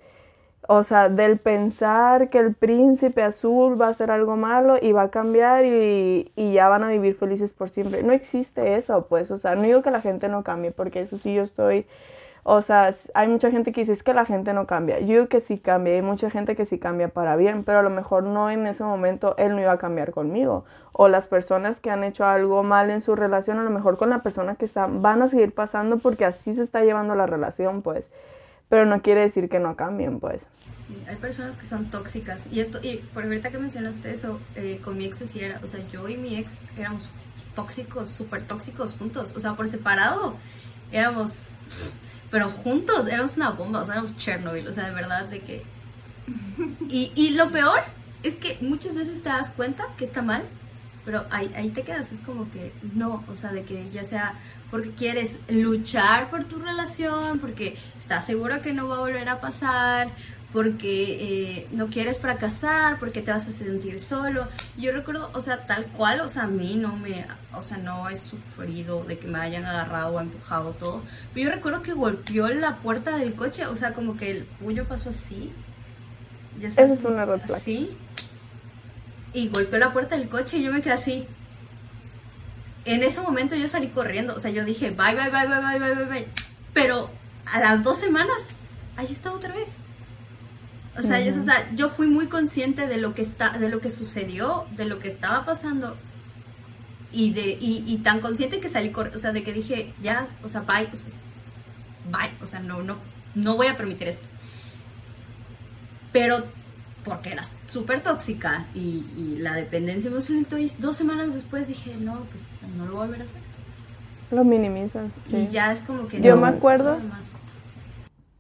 O sea, del pensar que el príncipe azul va a hacer algo malo y va a cambiar y, y, ya van a vivir felices por siempre. No existe eso, pues. O sea, no digo que la gente no cambie, porque eso sí yo estoy o sea, hay mucha gente que dice es que la gente no cambia. Yo digo que sí cambia, hay mucha gente que sí cambia para bien, pero a lo mejor no en ese momento él no iba a cambiar conmigo. O las personas que han hecho algo mal en su relación, a lo mejor con la persona que está, van a seguir pasando porque así se está llevando la relación, pues. Pero no quiere decir que no cambien, pues. Hay personas que son tóxicas. Y esto, y por ahorita que mencionaste eso, eh, con mi ex sí era, o sea, yo y mi ex éramos tóxicos, súper tóxicos juntos. O sea, por separado éramos pero juntos éramos una bomba, o sea, éramos Chernobyl, o sea, de verdad, de que... Y, y lo peor es que muchas veces te das cuenta que está mal, pero ahí, ahí te quedas, es como que no, o sea, de que ya sea porque quieres luchar por tu relación, porque estás seguro que no va a volver a pasar, porque eh, no quieres fracasar, porque te vas a sentir solo. Yo recuerdo, o sea, tal cual, o sea, a mí no me, o sea, no he sufrido de que me hayan agarrado o empujado todo, pero yo recuerdo que golpeó la puerta del coche, o sea, como que el puño pasó así. Ya sabes, es una red Así. Y golpeó la puerta del coche y yo me quedé así. En ese momento yo salí corriendo, o sea, yo dije, bye, bye, bye, bye, bye, bye, bye, bye. Pero a las dos semanas, ahí está otra vez. O sea, o sea, yo fui muy consciente de lo que está, de lo que sucedió, de lo que estaba pasando y de y, tan consciente que salí, o sea, de que dije ya, o sea, bye, o sea, bye, o sea, no, no, no voy a permitir esto. Pero porque era súper tóxica y, la dependencia emocional, entonces dos semanas después dije no, pues no lo voy a volver a hacer. Lo minimizas. Sí. Y ya es como que yo me acuerdo.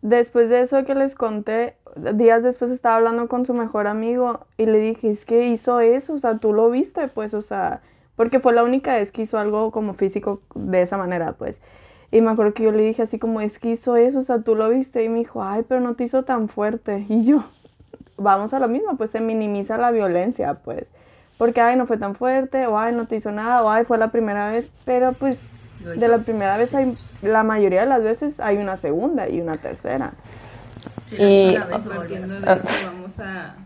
Después de eso que les conté, días después estaba hablando con su mejor amigo y le dije, es que hizo eso, o sea, tú lo viste, pues, o sea, porque fue la única vez que hizo algo como físico de esa manera, pues. Y me acuerdo que yo le dije así como, es que hizo eso, o sea, tú lo viste. Y me dijo, ay, pero no te hizo tan fuerte. Y yo, vamos a lo mismo, pues se minimiza la violencia, pues. Porque, ay, no fue tan fuerte, o ay, no te hizo nada, o ay, fue la primera vez. Pero pues, de la primera vez hay, la mayoría de las veces hay una segunda y una tercera y partiendo de eso vamos a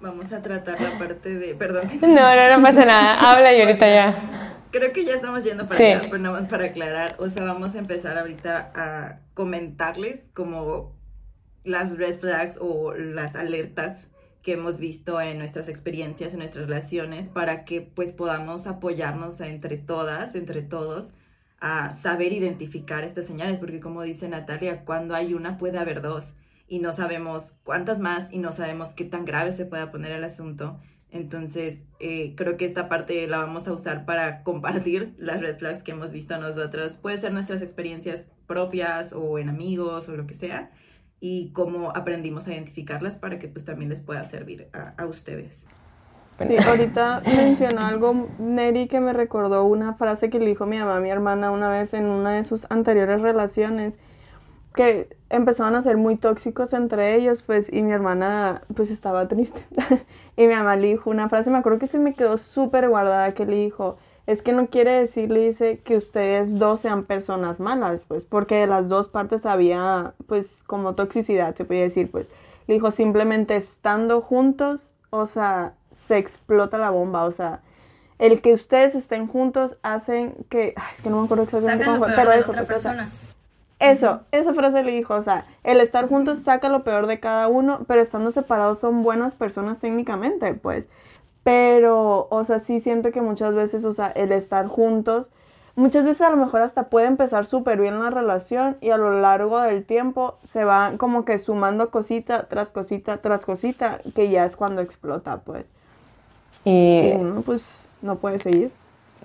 vamos a tratar la parte de perdón. No no no pasa nada. Habla y ahorita ya. Creo que ya estamos yendo para allá pero nada más para aclarar. O sea vamos a empezar ahorita a comentarles como las red flags o las alertas que hemos visto en nuestras experiencias, en nuestras relaciones, para que pues podamos apoyarnos entre todas, entre todos, a saber identificar estas señales, porque como dice Natalia, cuando hay una puede haber dos y no sabemos cuántas más y no sabemos qué tan grave se pueda poner el asunto. Entonces, eh, creo que esta parte la vamos a usar para compartir las red flags que hemos visto nosotros. Puede ser nuestras experiencias propias o en amigos o lo que sea y cómo aprendimos a identificarlas para que pues también les pueda servir a, ustedes. Sí, ahorita mencionó algo Neri que me recordó una frase que le dijo mi mamá mi hermana una vez en una de sus anteriores relaciones que empezaron a ser muy tóxicos entre ellos, pues, y mi hermana, pues, estaba triste. y mi mamá le dijo una frase, me acuerdo que se me quedó súper guardada, que le dijo, es que no quiere decir, le dice, que ustedes dos sean personas malas, pues, porque de las dos partes había, pues, como toxicidad, se podía decir, pues. Le dijo, simplemente estando juntos, o sea, se explota la bomba, o sea, el que ustedes estén juntos hacen que, ay, es que no me acuerdo exactamente cómo fue, pero eso, otra pues, persona. Eso, esa frase le dijo, o sea, el estar juntos saca lo peor de cada uno, pero estando separados son buenas personas técnicamente, pues. Pero, o sea, sí siento que muchas veces, o sea, el estar juntos, muchas veces a lo mejor hasta puede empezar súper bien la relación y a lo largo del tiempo se va como que sumando cosita tras cosita tras cosita, que ya es cuando explota, pues. Y, uno, pues, no puede seguir.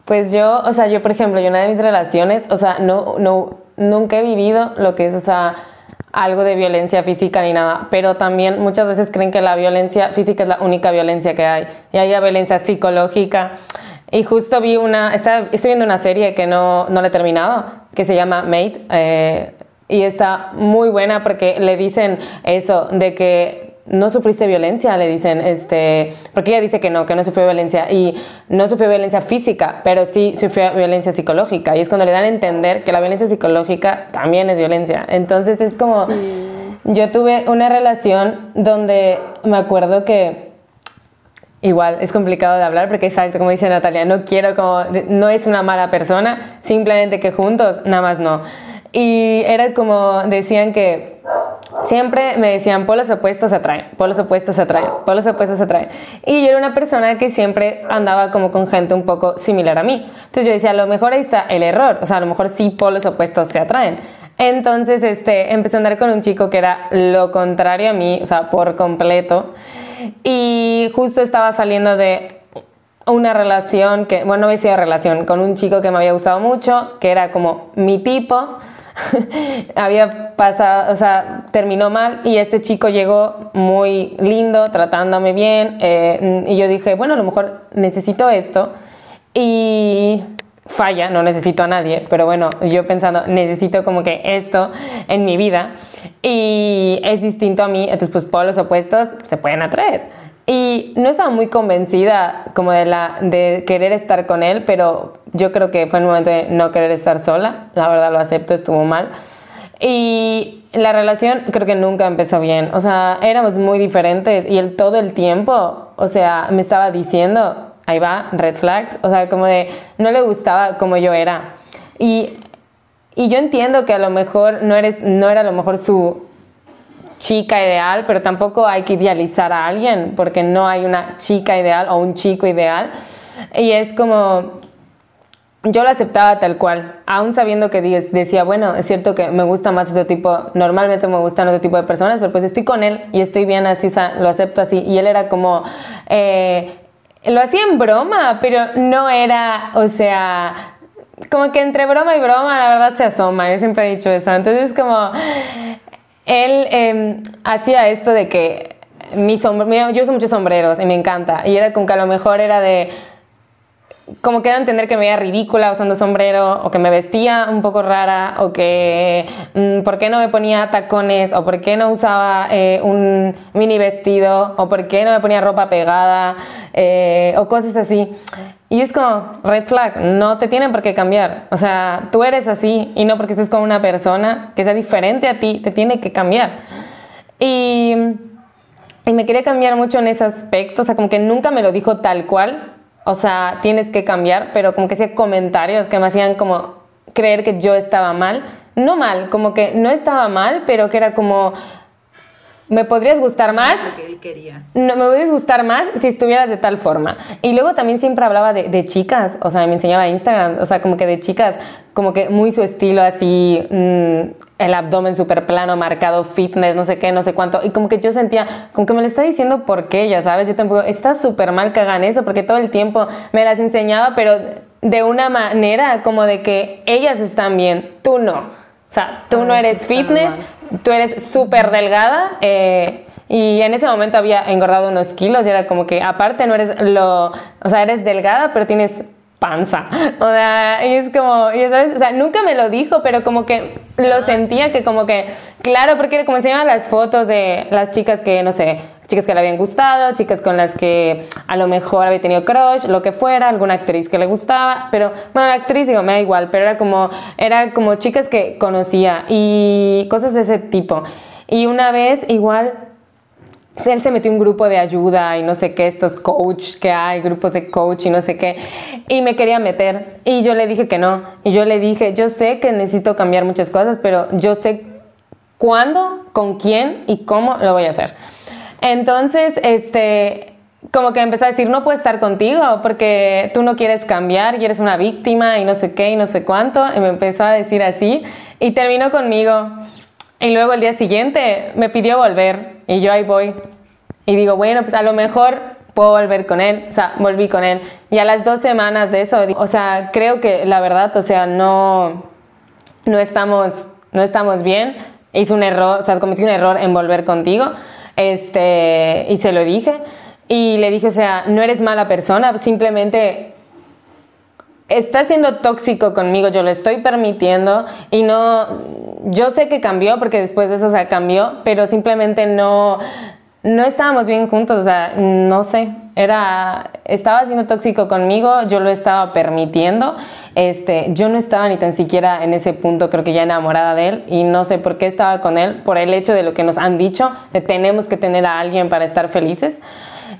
Pues yo, o sea, yo por ejemplo, yo una de mis relaciones, o sea, no, no, nunca he vivido lo que es, o sea, algo de violencia física ni nada, pero también muchas veces creen que la violencia física es la única violencia que hay, y hay violencia psicológica. Y justo vi una, estoy viendo una serie que no, no la he terminado, que se llama Mate, eh, y está muy buena porque le dicen eso, de que no sufriste violencia, le dicen, este, porque ella dice que no, que no sufrió violencia y no sufrió violencia física, pero sí sufrió violencia psicológica y es cuando le dan a entender que la violencia psicológica también es violencia. Entonces es como, yo tuve una relación donde me acuerdo que igual es complicado de hablar porque exacto como dice Natalia, no quiero como, no es una mala persona, simplemente que juntos nada más no. Y era como decían que siempre me decían polos opuestos atraen, polos opuestos atraen, polos opuestos atraen. Y yo era una persona que siempre andaba como con gente un poco similar a mí. Entonces yo decía, a lo mejor ahí está el error, o sea, a lo mejor sí polos opuestos se atraen. Entonces este, empecé a andar con un chico que era lo contrario a mí, o sea, por completo. Y justo estaba saliendo de una relación que, bueno, no había sido relación, con un chico que me había gustado mucho, que era como mi tipo había pasado, o sea, terminó mal y este chico llegó muy lindo, tratándome bien eh, y yo dije, bueno, a lo mejor necesito esto y falla, no necesito a nadie, pero bueno, yo pensando, necesito como que esto en mi vida y es distinto a mí, entonces pues por los opuestos se pueden atraer. Y no estaba muy convencida como de, la, de querer estar con él, pero yo creo que fue el momento de no querer estar sola. La verdad lo acepto, estuvo mal. Y la relación creo que nunca empezó bien. O sea, éramos muy diferentes y él todo el tiempo, o sea, me estaba diciendo, ahí va, red flags. O sea, como de, no le gustaba como yo era. Y, y yo entiendo que a lo mejor no, eres, no era a lo mejor su chica ideal, pero tampoco hay que idealizar a alguien porque no hay una chica ideal o un chico ideal. Y es como, yo lo aceptaba tal cual, aún sabiendo que decía, bueno, es cierto que me gusta más otro tipo, normalmente me gustan otro tipo de personas, pero pues estoy con él y estoy bien así, lo acepto así. Y él era como, eh, lo hacía en broma, pero no era, o sea, como que entre broma y broma la verdad se asoma, yo siempre he dicho eso. Entonces como, él em, hacía esto de que mi sombrero, yo uso muchos sombreros y me encanta. Y era como que a lo mejor era de, como que a entender que me veía ridícula usando sombrero, o que me vestía un poco rara, o que mm, por qué no me ponía tacones, o por qué no usaba eh, un mini vestido, o por qué no me ponía ropa pegada, eh, o cosas así. Y es como, red flag, no te tienen por qué cambiar. O sea, tú eres así y no porque estés con una persona que sea diferente a ti, te tiene que cambiar. Y, y me quería cambiar mucho en ese aspecto, o sea, como que nunca me lo dijo tal cual, o sea, tienes que cambiar, pero como que hacía comentarios que me hacían como creer que yo estaba mal. No mal, como que no estaba mal, pero que era como, me podrías gustar más. que él quería. No, me podrías gustar más si estuvieras de tal forma. Y luego también siempre hablaba de, chicas, o sea, me enseñaba Instagram, o sea, como que de chicas, como que muy su estilo así, mm, el abdomen súper plano, marcado, fitness, no sé qué, no sé cuánto. Y como que yo sentía, como que me lo está diciendo por qué, ya sabes, yo tampoco, está súper mal que hagan eso, porque todo el tiempo me las enseñaba, pero de una manera como de que ellas están bien, tú no. O sea, tú no eres fitness, tú eres súper delgada eh, y en ese momento había engordado unos kilos y era como que aparte no eres lo, o sea, eres delgada pero tienes panza. O sea, y es como, y sabes, o sea, nunca me lo dijo, pero como que lo sentía que como que, claro, porque como enseñaba las fotos de las chicas que, no sé, chicas que le habían gustado, chicas con las que a lo mejor había tenido crush, lo que fuera, alguna actriz que le gustaba, pero bueno, la actriz digo, me da igual, pero era como era como chicas que conocía y cosas de ese tipo. Y una vez igual él se metió un grupo de ayuda y no sé qué, estos coach que hay, grupos de coach y no sé qué, y me quería meter. Y yo le dije que no. Y yo le dije, yo sé que necesito cambiar muchas cosas, pero yo sé cuándo, con quién y cómo lo voy a hacer. Entonces, este, como que empezó a decir, no puedo estar contigo porque tú no quieres cambiar y eres una víctima y no sé qué y no sé cuánto. Y me empezó a decir así y terminó conmigo. Y luego el día siguiente me pidió volver y yo ahí voy. Y digo, bueno, pues a lo mejor puedo volver con él. O sea, volví con él. Y a las dos semanas de eso, o sea, creo que la verdad, o sea, no, no, estamos, no estamos bien. Hice un error, o sea, cometí un error en volver contigo. Este, y se lo dije. Y le dije, o sea, no eres mala persona, simplemente estás siendo tóxico conmigo, yo lo estoy permitiendo y no, yo sé que cambió porque después de eso, o sea, cambió, pero simplemente no, no estábamos bien juntos, o sea, no sé, era, estaba siendo tóxico conmigo, yo lo estaba permitiendo, este, yo no estaba ni tan siquiera en ese punto, creo que ya enamorada de él, y no sé por qué estaba con él, por el hecho de lo que nos han dicho, de tenemos que tener a alguien para estar felices.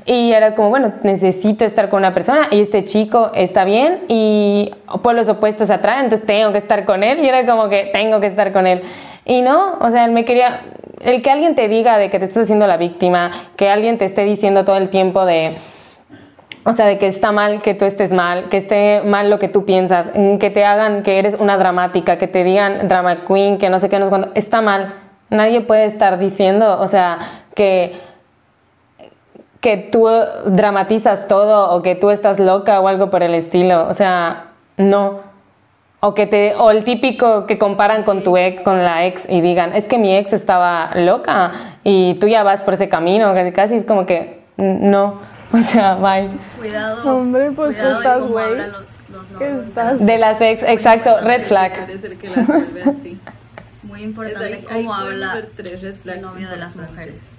Y era como, bueno, necesito estar con una persona y este chico está bien y por los opuestos se atraen, entonces tengo que estar con él y era como que tengo que estar con él. Y no, o sea, él me quería, el que alguien te diga de que te estás haciendo la víctima, que alguien te esté diciendo todo el tiempo de, o sea, de que está mal que tú estés mal, que esté mal lo que tú piensas, que te hagan que eres una dramática, que te digan drama queen, que no sé qué, no sé cuándo, está mal. Nadie puede estar diciendo, o sea, que que tú dramatizas todo o que tú estás loca o algo por el estilo. O sea, no. O que te o el típico que comparan con tu ex con la ex y digan, "Es que mi ex estaba loca y tú ya vas por ese camino", casi es como que no. O sea, bye. Cuidado. Hombre, pues tú cuidado de estás, cómo güey. De las ex, exacto, red flag. Puede ser que las vuelve así. Muy importante cómo habla el novio de las mujeres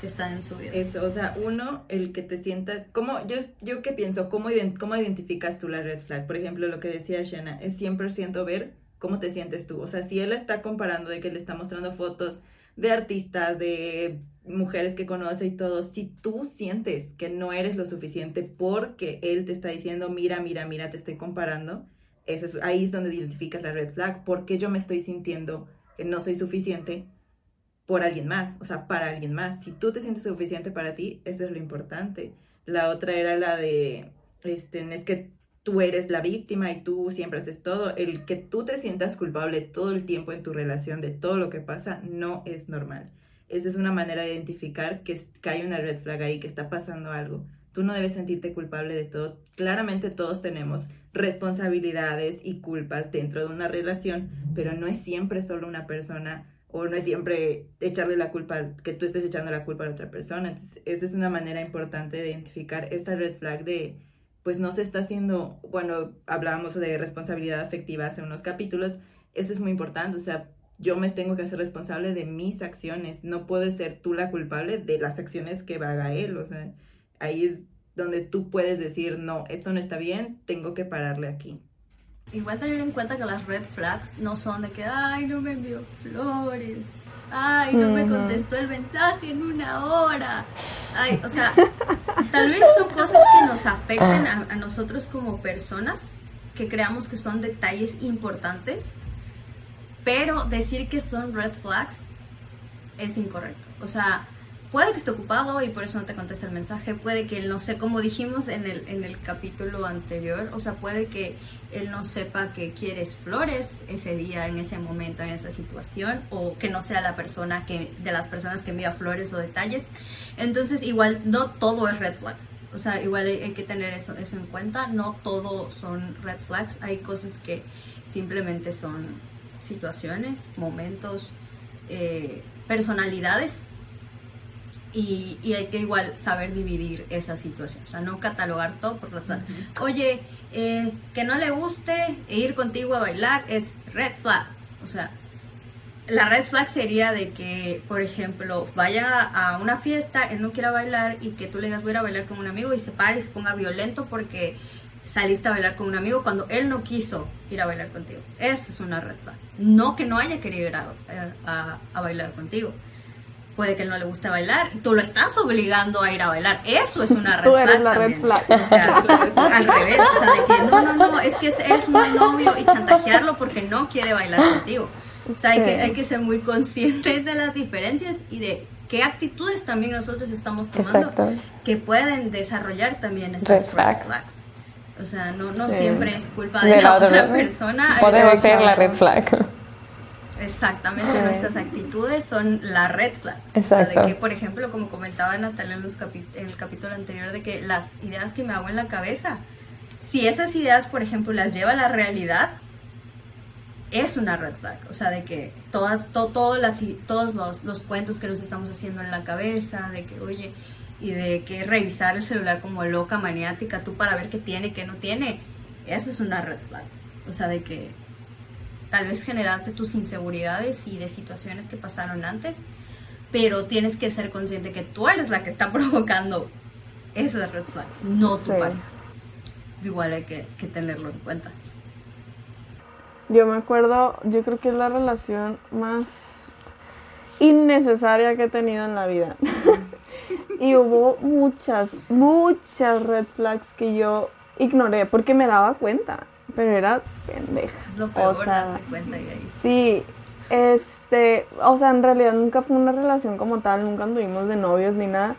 que están en su vida. Eso, o sea, uno, el que te sientas, ¿cómo, yo, yo qué pienso, ¿Cómo, ¿cómo identificas tú la red flag? Por ejemplo, lo que decía Shana, es 100% ver cómo te sientes tú. O sea, si él está comparando de que le está mostrando fotos de artistas, de mujeres que conoce y todo, si tú sientes que no eres lo suficiente porque él te está diciendo, mira, mira, mira, te estoy comparando, eso es, ahí es donde identificas la red flag. porque yo me estoy sintiendo que no soy suficiente? Por alguien más, o sea, para alguien más. Si tú te sientes suficiente para ti, eso es lo importante. La otra era la de, este, es que tú eres la víctima y tú siempre haces todo. El que tú te sientas culpable todo el tiempo en tu relación de todo lo que pasa no es normal. Esa es una manera de identificar que, que hay una red flag ahí, que está pasando algo. Tú no debes sentirte culpable de todo. Claramente todos tenemos responsabilidades y culpas dentro de una relación, pero no es siempre solo una persona o no es siempre echarle la culpa, que tú estés echando la culpa a la otra persona. Entonces, esa es una manera importante de identificar esta red flag de, pues no se está haciendo, bueno, hablábamos de responsabilidad afectiva hace unos capítulos, eso es muy importante, o sea, yo me tengo que hacer responsable de mis acciones, no puedes ser tú la culpable de las acciones que haga él, o sea, ahí es donde tú puedes decir, no, esto no está bien, tengo que pararle aquí. Igual tener en cuenta que las red flags no son de que, ay, no me envió flores, ay, no me contestó el mensaje en una hora. Ay, o sea, tal vez son cosas que nos afecten a, a nosotros como personas, que creamos que son detalles importantes, pero decir que son red flags es incorrecto. O sea, puede que esté ocupado y por eso no te contesta el mensaje, puede que él no sé, como dijimos en el, en el capítulo anterior, o sea, puede que él no sepa que quieres flores ese día, en ese momento, en esa situación, o que no sea la persona que, de las personas que envía flores o detalles. Entonces, igual, no todo es red flag. O sea, igual hay, hay que tener eso, eso en cuenta. No todo son red flags. Hay cosas que simplemente son situaciones, momentos, eh, personalidades y, y hay que igual saber dividir esa situación, o sea, no catalogar todo por red flag. Oye, eh, que no le guste ir contigo a bailar es red flag, o sea, la red flag sería de que, por ejemplo, vaya a una fiesta, él no quiera bailar y que tú le digas voy a ir a bailar con un amigo y se pare y se ponga violento porque saliste a bailar con un amigo cuando él no quiso ir a bailar contigo. Esa es una red flag. No que no haya querido ir a, a- a bailar contigo. Puede que él no le guste bailar tú lo estás obligando a ir a bailar. Eso es una red Tú flag. eres la red también. flag. O sea, al revés. O sea, de que no, no, no, es que eres un novio y chantajearlo porque no quiere bailar contigo. O sea, hay que, hay que ser muy conscientes de las diferencias y de qué actitudes también nosotros estamos tomando Exacto. que pueden desarrollar también esas Red red flags. flags. O sea, no, no Sí. siempre es culpa de, la, otra persona. Podemos ser la red flag. Exactamente, Sí. nuestras actitudes son la red flag. O sea, Exacto. de que, por ejemplo, como comentaba Natalia en, los en el capítulo anterior, de que las ideas que me hago en la cabeza, si esas ideas, por ejemplo, las lleva a la realidad, es una red flag. O sea, de que todas, to- todas las, i- todos los, los cuentos que nos estamos haciendo en la cabeza, de que, oye, y de que revisar el celular como loca, maniática, tú para ver qué tiene, qué no tiene, esa es una red flag. O sea, de que tal vez generaste tus inseguridades y de situaciones que pasaron antes pero tienes que ser consciente que tú eres la que está provocando esas red flags, no tu Sí. pareja. Igual hay que, que tenerlo en cuenta. Yo me acuerdo, yo creo que es la relación más innecesaria que he tenido en la vida. y hubo muchas, muchas red flags que yo ignoré porque me daba cuenta, pero era pendeja. Es lo peor, O sea, cuenta y ahí. Sí, este, o sea, en realidad nunca fue una relación como tal, nunca anduvimos de novios ni nada,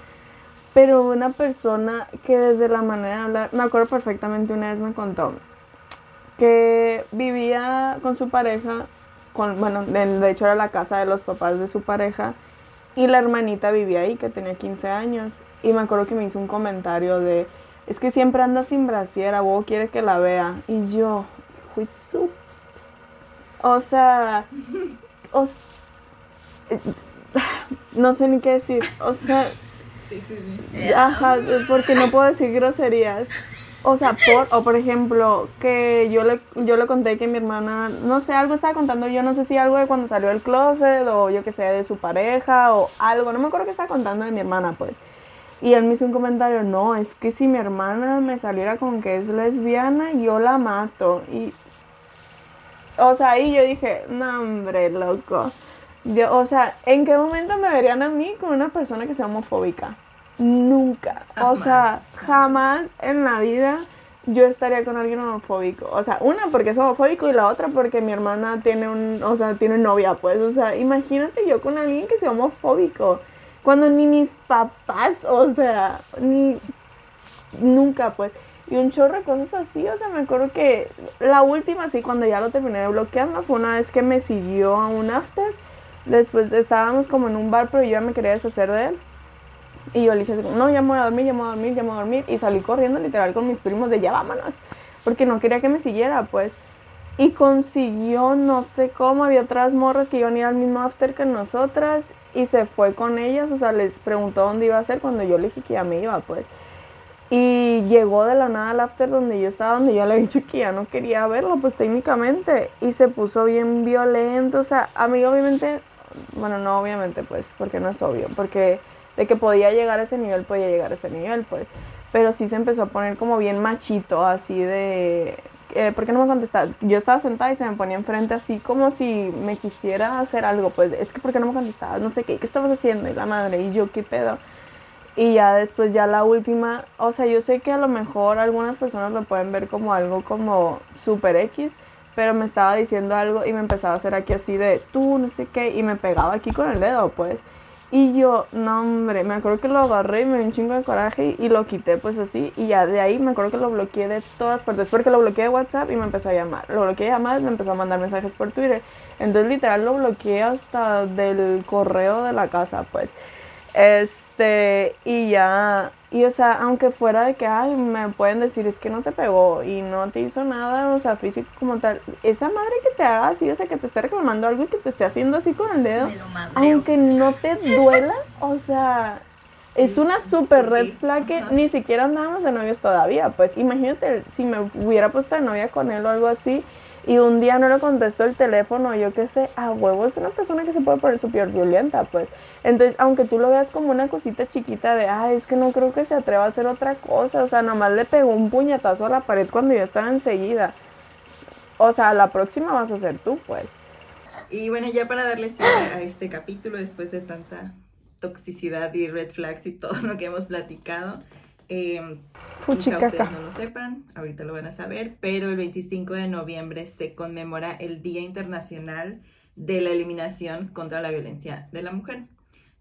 pero una persona que desde la manera de hablar, me acuerdo perfectamente una vez me contó que vivía con su pareja, con, bueno, de, de hecho era la casa de los papás de su pareja, y la hermanita vivía ahí, que tenía 15 años, y me acuerdo que me hizo un comentario de, es que siempre anda sin brasiera, vos quiere que la vea, y yo, fui su o sea, o eh, no sé ni qué decir. O sea, Sí, sí, sí. ajá, porque no puedo decir groserías. O sea, por, o por ejemplo, que yo le, yo le conté que mi hermana, no sé, algo estaba contando yo, no sé si algo de cuando salió del closet o yo que sé, de su pareja o algo, no me acuerdo qué estaba contando de mi hermana, pues. Y él me hizo un comentario, no, es que si mi hermana me saliera con que es lesbiana, yo la mato. Y o sea, ahí yo dije, no, hombre, loco. Yo- o sea, ¿en qué momento me verían a mí con una persona que sea homofóbica? Nunca. O sea, jamás en la vida yo estaría con alguien homofóbico. O sea, una porque es homofóbico y la otra porque mi hermana tiene un, o sea, tiene novia, pues. O sea, imagínate yo con alguien que sea homofóbico. Cuando ni mis papás, o sea, ni nunca, pues. Y un chorro de cosas así, o sea, me acuerdo que la última, sí, cuando ya lo terminé de bloquear, no fue una vez que me siguió a un after. Después estábamos como en un bar, pero yo ya me quería deshacer de él. Y yo le dije, no, ya me voy a dormir, ya me voy a dormir, ya me voy a dormir. Y salí corriendo literal con mis primos de ya vámonos. Porque no quería que me siguiera, pues. Y consiguió, no sé cómo, había otras morras que iban a ir al mismo after que nosotras. Y se fue con ellas, o sea, les preguntó dónde iba a ser cuando yo le dije que ya me iba, pues. Y llegó de la nada al after donde yo estaba, donde yo le había dicho que ya no quería verlo, pues técnicamente. Y se puso bien violento. O sea, a mí obviamente, bueno, no obviamente, pues, porque no es obvio. Porque de que podía llegar a ese nivel, podía llegar a ese nivel, pues. Pero sí se empezó a poner como bien machito, así de... Eh, ¿Por qué no me contestas? Yo estaba sentada y se me ponía enfrente así como si me quisiera hacer algo, pues es que ¿por qué no me contestabas? No sé qué, ¿qué estabas haciendo? Y la madre, y yo, ¿qué pedo? Y ya después, ya la última, o sea, yo sé que a lo mejor algunas personas lo pueden ver como algo como super X, pero me estaba diciendo algo y me empezaba a hacer aquí así de tú, no sé qué, y me pegaba aquí con el dedo, pues. Y yo, no hombre, me acuerdo que lo agarré y me dio un chingo de coraje y lo quité pues así. Y ya de ahí me acuerdo que lo bloqueé de todas partes, porque lo bloqueé de WhatsApp y me empezó a llamar. Lo bloqueé de llamadas y me empezó a mandar mensajes por Twitter. Entonces literal lo bloqueé hasta del correo de la casa, pues. Este, y ya, y o sea, aunque fuera de que, ay, me pueden decir, es que no te pegó y no te hizo nada, o sea, físico como tal, esa madre que te haga así, o sea, que te esté reclamando algo y que te esté haciendo así con el dedo, aunque no te duela, o sea, es una super red flag que Ajá. ni siquiera andábamos de novios todavía, pues imagínate si me hubiera puesto de novia con él o algo así y un día no le contestó el teléfono, yo qué sé, a huevo es una persona que se puede poner súper violenta, pues. Entonces, aunque tú lo veas como una cosita chiquita de, ay, es que no creo que se atreva a hacer otra cosa, o sea, nomás le pegó un puñetazo a la pared cuando yo estaba enseguida. O sea, la próxima vas a ser tú, pues. Y bueno, ya para darle cierre a este capítulo, después de tanta toxicidad y red flags y todo lo que hemos platicado, eh, quizá ustedes no lo sepan, ahorita lo van a saber, pero el 25 de noviembre se conmemora el Día Internacional de la Eliminación contra la Violencia de la Mujer.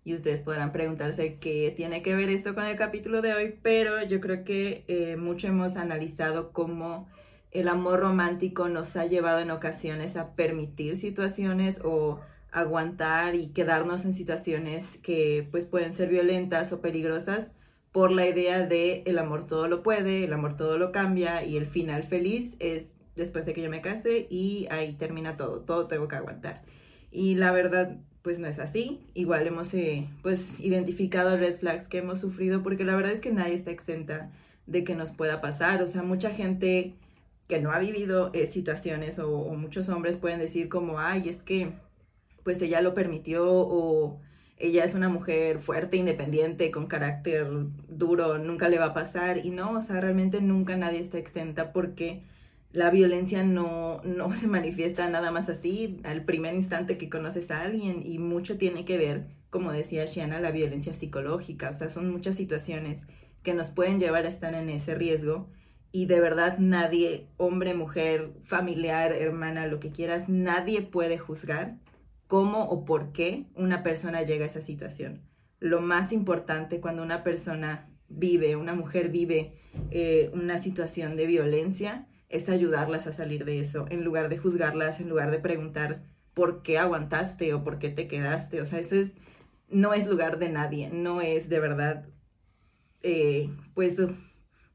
Y ustedes podrán preguntarse qué tiene que ver esto con el capítulo de hoy, pero yo creo que eh, mucho hemos analizado cómo el amor romántico nos ha llevado en ocasiones a permitir situaciones o aguantar y quedarnos en situaciones que pues pueden ser violentas o peligrosas por la idea de el amor todo lo puede, el amor todo lo cambia y el final feliz es después de que yo me case y ahí termina todo, todo tengo que aguantar. Y la verdad pues no es así, igual hemos eh, pues identificado red flags que hemos sufrido porque la verdad es que nadie está exenta de que nos pueda pasar, o sea, mucha gente que no ha vivido eh, situaciones o, o muchos hombres pueden decir como, ay, es que pues ella lo permitió o ella es una mujer fuerte, independiente, con carácter duro, nunca le va a pasar. Y no, o sea, realmente nunca nadie está exenta porque la violencia no, no se manifiesta nada más así al primer instante que conoces a alguien y mucho tiene que ver, como decía Shiana, la violencia psicológica. O sea, son muchas situaciones que nos pueden llevar a estar en ese riesgo y de verdad nadie, hombre, mujer, familiar, hermana, lo que quieras, nadie puede juzgar cómo o por qué una persona llega a esa situación. Lo más importante cuando una persona vive, una mujer vive eh, una situación de violencia, es ayudarlas a salir de eso, en lugar de juzgarlas, en lugar de preguntar por qué aguantaste o por qué te quedaste. O sea, eso es, no es lugar de nadie, no es de verdad, eh, pues,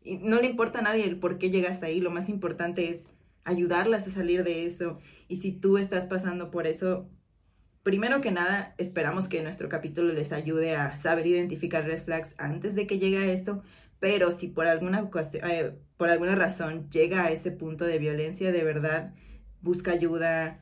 no le importa a nadie el por qué llegas ahí, lo más importante es ayudarlas a salir de eso. Y si tú estás pasando por eso, primero que nada, esperamos que nuestro capítulo les ayude a saber identificar red flags antes de que llegue a eso, pero si por alguna, eh, por alguna razón llega a ese punto de violencia, de verdad, busca ayuda,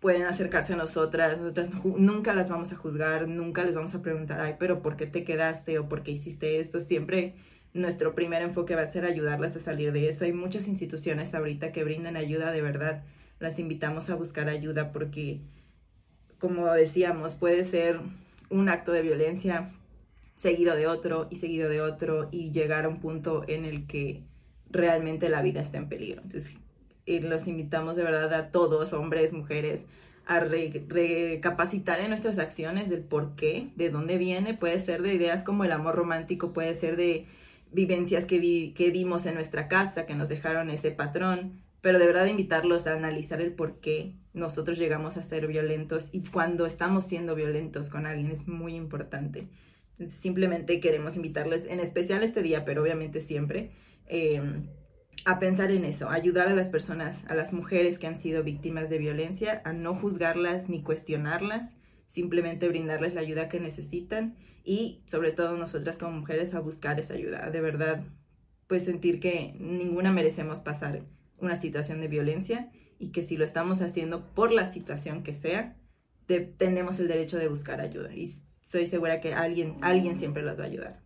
pueden acercarse a nosotras, nosotras nunca las vamos a juzgar, nunca les vamos a preguntar, ay, pero ¿por qué te quedaste o por qué hiciste esto? Siempre nuestro primer enfoque va a ser ayudarlas a salir de eso. Hay muchas instituciones ahorita que brindan ayuda, de verdad, las invitamos a buscar ayuda porque como decíamos, puede ser un acto de violencia seguido de otro y seguido de otro y llegar a un punto en el que realmente la vida está en peligro. Entonces, los invitamos de verdad a todos, hombres, mujeres, a recapacitar en nuestras acciones del por qué, de dónde viene, puede ser de ideas como el amor romántico, puede ser de vivencias que, que vimos en nuestra casa, que nos dejaron ese patrón, pero de verdad invitarlos a analizar el por qué nosotros llegamos a ser violentos y cuando estamos siendo violentos con alguien es muy importante. Entonces, simplemente queremos invitarles, en especial este día, pero obviamente siempre, em, a pensar en eso, ayudar a las personas, a las mujeres que han sido víctimas de violencia, a no juzgarlas ni cuestionarlas, simplemente brindarles la ayuda que necesitan y sobre todo nosotras como mujeres a buscar esa ayuda, de verdad, pues sentir que ninguna merecemos pasar una situación de violencia y que si lo estamos haciendo por la situación que sea, tenemos el derecho de buscar ayuda. Y soy segura que alguien, alguien siempre las va a ayudar.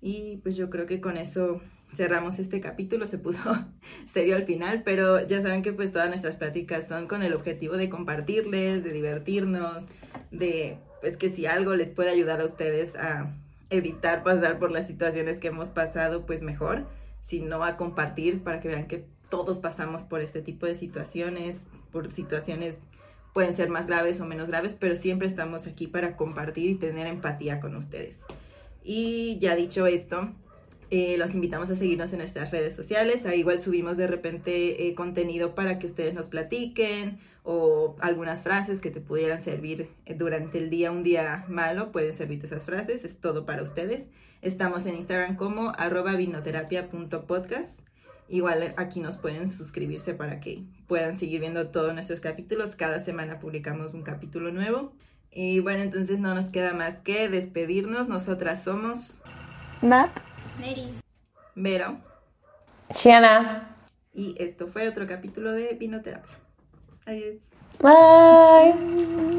Y pues yo creo que con eso cerramos este capítulo, se puso serio al final, pero ya saben que pues todas nuestras pláticas son con el objetivo de compartirles, de divertirnos, de pues que si algo les puede ayudar a ustedes a evitar pasar por las situaciones que hemos pasado, pues mejor sino a compartir para que vean que todos pasamos por este tipo de situaciones, por situaciones pueden ser más graves o menos graves, pero siempre estamos aquí para compartir y tener empatía con ustedes. Y ya dicho esto, eh, los invitamos a seguirnos en nuestras redes sociales. Ahí igual subimos de repente eh, contenido para que ustedes nos platiquen o algunas frases que te pudieran servir eh, durante el día, un día malo, pueden servirte esas frases. Es todo para ustedes. Estamos en Instagram como arroba vinoterapia.podcast. Igual aquí nos pueden suscribirse para que puedan seguir viendo todos nuestros capítulos. Cada semana publicamos un capítulo nuevo. Y bueno, entonces no nos queda más que despedirnos. Nosotras somos Nat, Mary. Vero. Shiana. Y esto fue otro capítulo de Vinoterapia. Adiós. Bye.